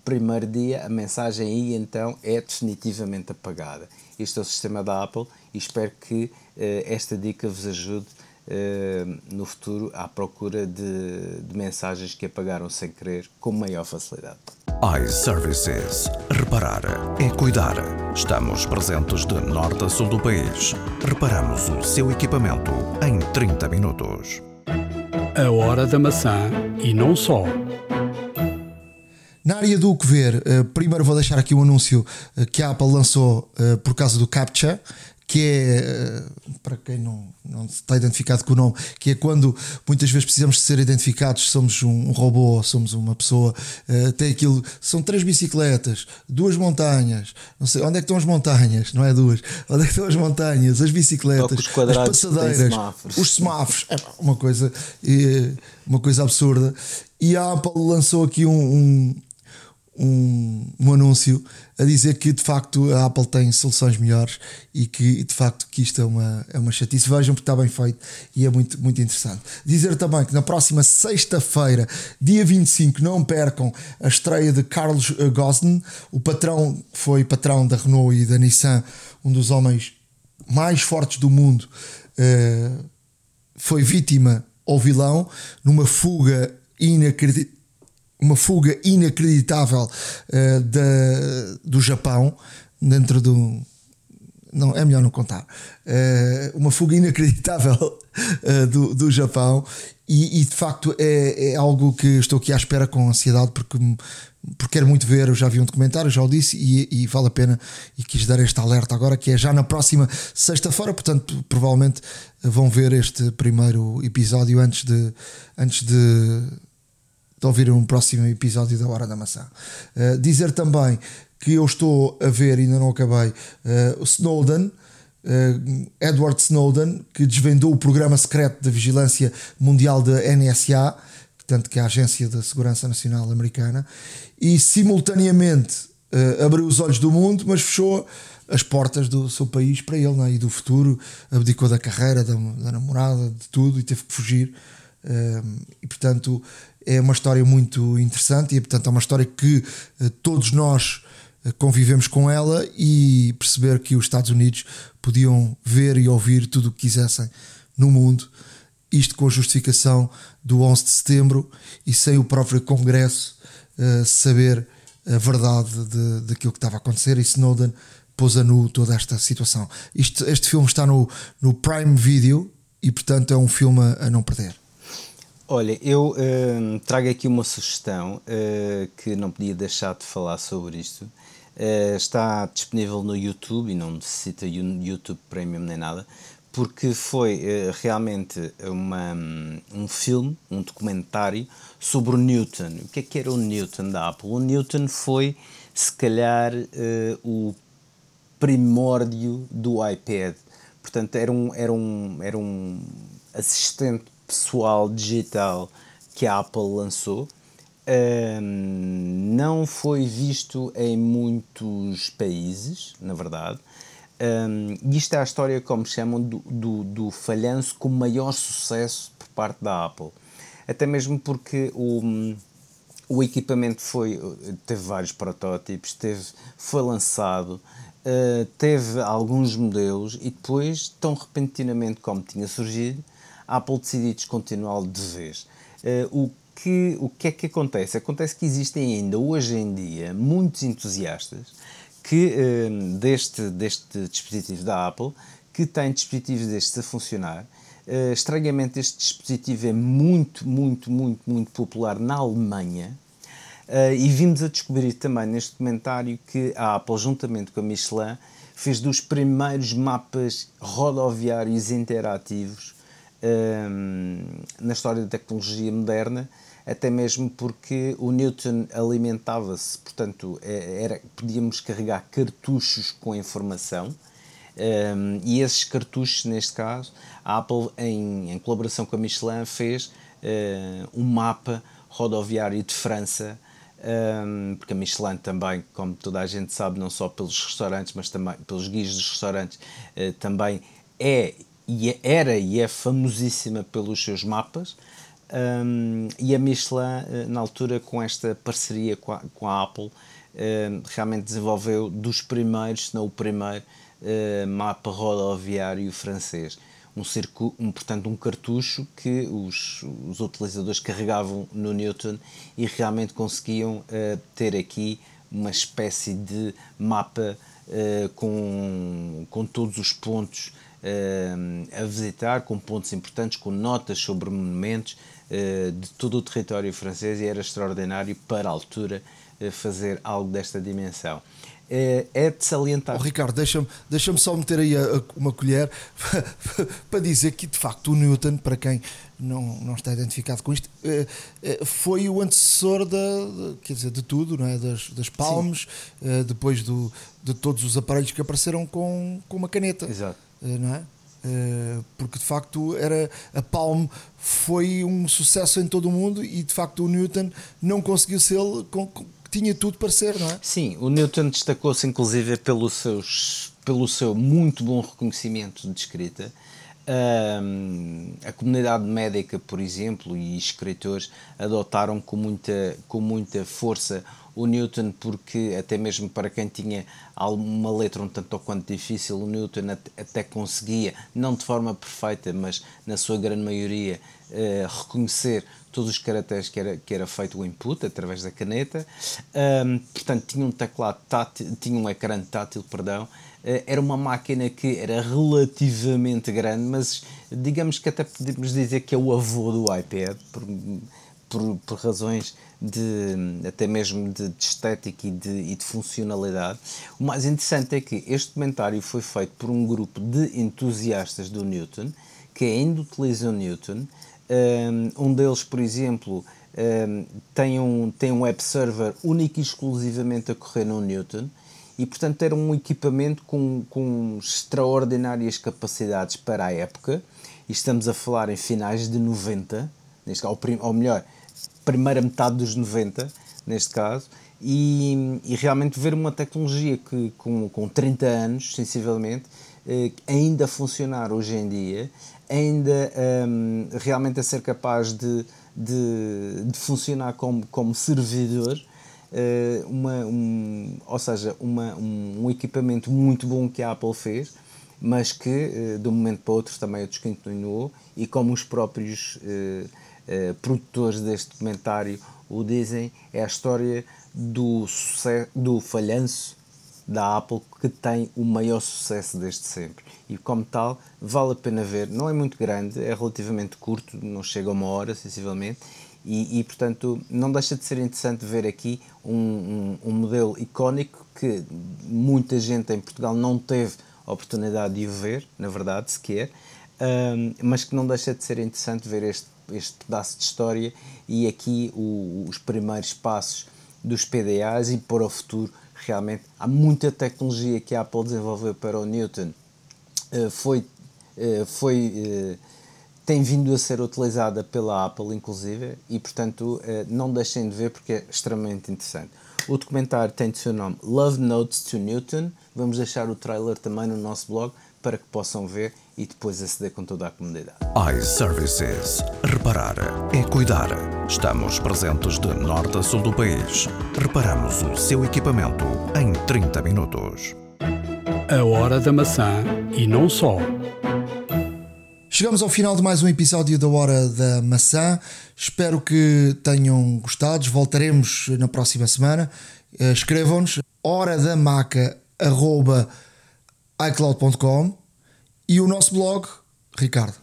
dia, a mensagem aí então é definitivamente apagada. Este é o sistema da Apple e espero que eh, esta dica vos ajude no futuro à procura de, de mensagens que apagaram sem querer com maior facilidade iServices. Reparar é cuidar. Estamos presentes de norte a sul do país. Reparamos o seu equipamento em 30 minutos. A hora da maçã e não só. Na área do que ver, eh, primeiro vou deixar aqui um anúncio eh, que a Apple lançou eh, por causa do CAPTCHA, que é, eh, para quem não, não está identificado com o nome, que é quando muitas vezes precisamos de ser identificados, somos um, robô, somos uma pessoa, uh, tem aquilo, são três bicicletas, duas montanhas, não sei, onde é que estão as montanhas? Não é duas, onde é que estão as montanhas, as bicicletas, as passadeiras, semáforos. os semáforos, é uma coisa, uma coisa absurda. E a Apple lançou aqui um, um um, um, anúncio a dizer que de facto a Apple tem soluções melhores e que de facto que isto é uma, é uma chatice. Vejam porque está bem feito e é muito, muito interessante. Dizer também que na próxima sexta-feira, dia 25, não percam a estreia de Carlos Gosden, o patrão, foi patrão da Renault e da Nissan, um dos homens mais fortes do mundo, uh, foi vítima ou vilão numa fuga inacreditável uma fuga inacreditável uh, da, do Japão dentro do. Não, é melhor não contar. Uh, uma fuga inacreditável uh, do, do Japão. E, e, de facto é, é algo que estou aqui à espera com ansiedade porque, porque quero muito ver. Eu já vi um documentário, já o disse, e, e vale a pena. E quis dar este alerta agora, que é já na próxima sexta-feira. Portanto, provavelmente vão ver este primeiro episódio antes de, antes de, de ouvir um próximo episódio da Hora da Maçã. Uh, dizer também que eu estou a ver, ainda não acabei, uh, o Snowden. Uh, Edward Snowden, que desvendou o programa secreto da vigilância mundial da NSA, portanto, que é a Agência da Segurança Nacional Americana, e simultaneamente uh, abriu os olhos do mundo, mas fechou as portas do seu país para ele né? e do futuro, abdicou da carreira, da, da namorada, de tudo e teve que fugir. Uh, e portanto, é uma história muito interessante e portanto é uma história que todos nós convivemos com ela e perceber que os Estados Unidos podiam ver e ouvir tudo o que quisessem no mundo, isto com a justificação do 11 de setembro e sem o próprio Congresso uh, saber a verdade de, daquilo que estava a acontecer. E Snowden pôs a nu toda esta situação. Isto, este filme está no, no Prime Video e, portanto, é um filme a não perder. Olha, eu uh, trago aqui uma sugestão uh, que não podia deixar de falar sobre isto. Uh, está disponível no YouTube e não necessita YouTube Premium nem nada, porque foi uh, realmente uma, um filme, um documentário sobre o Newton. O que é que era o Newton da Apple? O Newton foi, se calhar, o primórdio do iPad. Portanto, era um, era um, era um assistente pessoal digital que a Apple lançou um, não foi visto em muitos países, na verdade. Um, e isto é a história, como chamam, do, do, do, falhanço com maior sucesso por parte da Apple. Até mesmo porque o, o equipamento foi, teve vários protótipos, teve, foi lançado, uh, teve alguns modelos e depois, tão repentinamente como tinha surgido, a Apple decidiu descontinuá-lo de vez. Uh, o que, o que é que acontece? Acontece que existem ainda hoje em dia muitos entusiastas que, uh, deste, deste dispositivo da Apple que têm dispositivos destes a funcionar. Uh, estranhamente, este dispositivo é muito, muito, muito, muito popular na Alemanha. Uh, e vimos a descobrir também neste documentário que a Apple, juntamente com a Michelin, fez dos primeiros mapas rodoviários interativos na história da tecnologia moderna até mesmo porque o Newton alimentava-se, portanto, é, era, podíamos carregar cartuchos com informação. Um, e esses cartuchos, neste caso, a Apple, em, em colaboração com a Michelin, fez uh, um mapa rodoviário de França, um, porque a Michelin também, como toda a gente sabe, não só pelos restaurantes, mas também pelos guias dos restaurantes, uh, também é, e é, era e é famosíssima pelos seus mapas. Um, e a Michelin, eh, na altura, com esta parceria com a, com a Apple, um, realmente desenvolveu dos primeiros, se não o primeiro, uh, mapa rodoviário francês. Um, circo, um, portanto, um cartucho que os, os utilizadores carregavam no Newton e realmente conseguiam uh, ter aqui uma espécie de mapa uh, com, com todos os pontos a visitar, com pontos importantes, com notas sobre monumentos, eh, de todo o território francês e era extraordinário para a altura eh, fazer algo desta dimensão. É, de salientar. Oh, Ricardo, deixa-me deixa só meter aí a, a, uma colher para dizer que de facto o Newton, para quem não, não está identificado com isto, foi o antecessor da, de, quer dizer, de tudo, não é? das, das palmes, depois do, de todos os aparelhos que apareceram com, com uma caneta. Exato. Não é? Eh, porque de facto era a Palm foi um sucesso em todo o mundo e de facto o Newton não conseguiu ser com, tinha tudo para ser, não é? Sim, o Newton destacou-se inclusive pelo, seus, pelo seu muito bom reconhecimento de escrita. Um, a comunidade médica, por exemplo, e escritores adotaram com muita, com muita força o Newton, porque até mesmo para quem tinha uma letra um tanto ou quanto difícil, o Newton até conseguia, não de forma perfeita, mas na sua grande maioria, uh, reconhecer todos os caracteres que era, que era feito o input através da caneta. Um, portanto, tinha um teclado tátil, tinha um ecrã tátil, perdão. Uh, era uma máquina que era relativamente grande, mas digamos que até podemos dizer que é o avô do iPad, por, por razões de até mesmo de, de estética e de, e de, funcionalidade. O mais interessante é que este comentário foi feito por um grupo de entusiastas do Newton que ainda utilizam Newton. Um deles, por exemplo, tem, um, tem um web server único e exclusivamente a correr no Newton e, portanto, era um equipamento com, com extraordinárias capacidades para a época. E estamos a falar em finais de 90, neste, ou, ou melhor, primeira metade dos 90, neste caso, e, e realmente ver uma tecnologia que com, com 30 anos, sensivelmente, eh, ainda funcionar hoje em dia, ainda um, realmente a ser capaz de, de, de funcionar como, como servidor, uh, uma, um, ou seja, uma, um, um, equipamento muito bom que a Apple fez, mas que uh, de um momento para outro também o descontinuou e como os próprios uh, eh, produtores deste documentário o dizem, é a história do, sucesso, do falhanço da Apple que tem o maior sucesso desde sempre. E como tal, vale a pena ver. Não é muito grande, é relativamente curto, não chega a uma hora, sensivelmente, e, e, portanto não deixa de ser interessante ver aqui um, um, um, modelo icónico que muita gente em Portugal não teve a oportunidade de o ver, na verdade, sequer, um, mas que não deixa de ser interessante ver este este pedaço de história e aqui o, os primeiros passos dos PDAs e para o futuro realmente há muita tecnologia que a Apple desenvolveu para o Newton. Uh, foi, uh, foi uh, tem vindo a ser utilizada pela Apple inclusive e portanto não deixem de ver porque é extremamente interessante. O documentário tem de seu nome Love Notes to Newton. Vamos deixar o trailer também no nosso blog para que possam ver e depois aceder com toda a comunidade. iServices. Reparar é cuidar. Estamos presentes de norte a sul do país. Reparamos o seu equipamento em 30 minutos. A hora da maçã e não só. Chegamos ao final de mais um episódio da Hora da Maçã. Espero que tenham gostado. Voltaremos na próxima semana. Eh, escrevam-nos horadamaca.icloud.com e o nosso blog, Ricardo?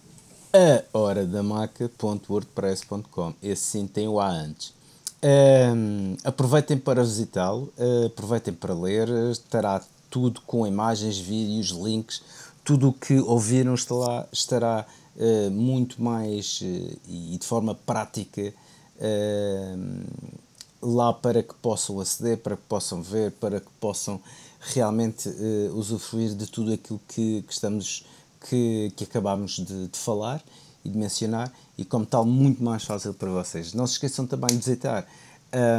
A hora da maca.wordpress.com. Esse sim tem o A antes. Um, aproveitem para visitá-lo, uh, aproveitem para ler, estará tudo com imagens, vídeos, links, tudo o que ouviram estará, estará uh, muito mais uh, e de forma prática lá para que possam aceder, para que possam ver, para que possam realmente usufruir de tudo aquilo que, que estamos que, que acabámos de, de, falar e de mencionar e como tal muito mais fácil para vocês. Não se esqueçam também de visitar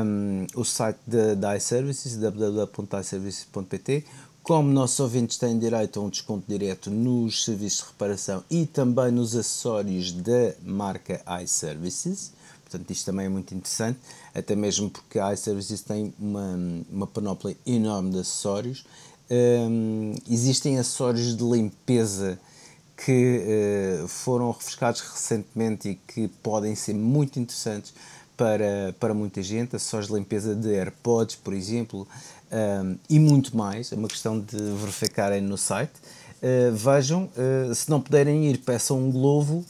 um, o site da iServices, www.iservices.pt como nossos ouvintes têm direito a um desconto direto nos serviços de reparação e também nos acessórios da marca iServices, portanto isto também é muito interessante, até mesmo porque a iServices tem uma, uma panóplia enorme de acessórios. Um, existem acessórios de limpeza que uh, foram refrescados recentemente e que podem ser muito interessantes para, para muita gente, acessórios de limpeza de AirPods, por exemplo, um, e muito mais. É uma questão de verificarem no site. Uh, vejam, uh, se não puderem ir, peçam um globo.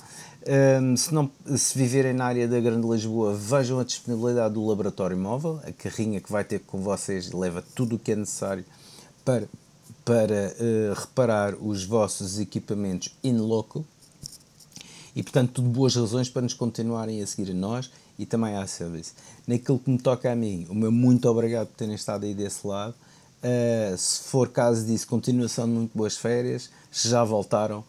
Um, se, não, se viverem na área da Grande Lisboa, vejam a disponibilidade do laboratório móvel, a carrinha que vai ter com vocês leva tudo o que é necessário para para uh, reparar os vossos equipamentos in loco e, portanto, tudo boas razões para nos continuarem a seguir a nós e também à service. Naquilo que me toca a mim, o meu muito obrigado por terem estado aí desse lado. Uh, se for caso disso, continuação de muito boas férias. Se já voltaram,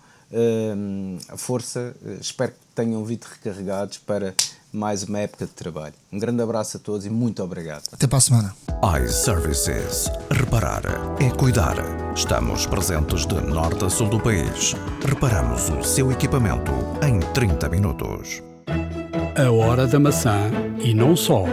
a força. Uh, espero que tenham vindo recarregados para mais uma época de trabalho. Um grande abraço a todos e muito obrigado. Até para a semana. iServices. Reparar é cuidar. Estamos presentes de norte a sul do país. Reparamos o seu equipamento em 30 minutos. A hora da maçã e não só.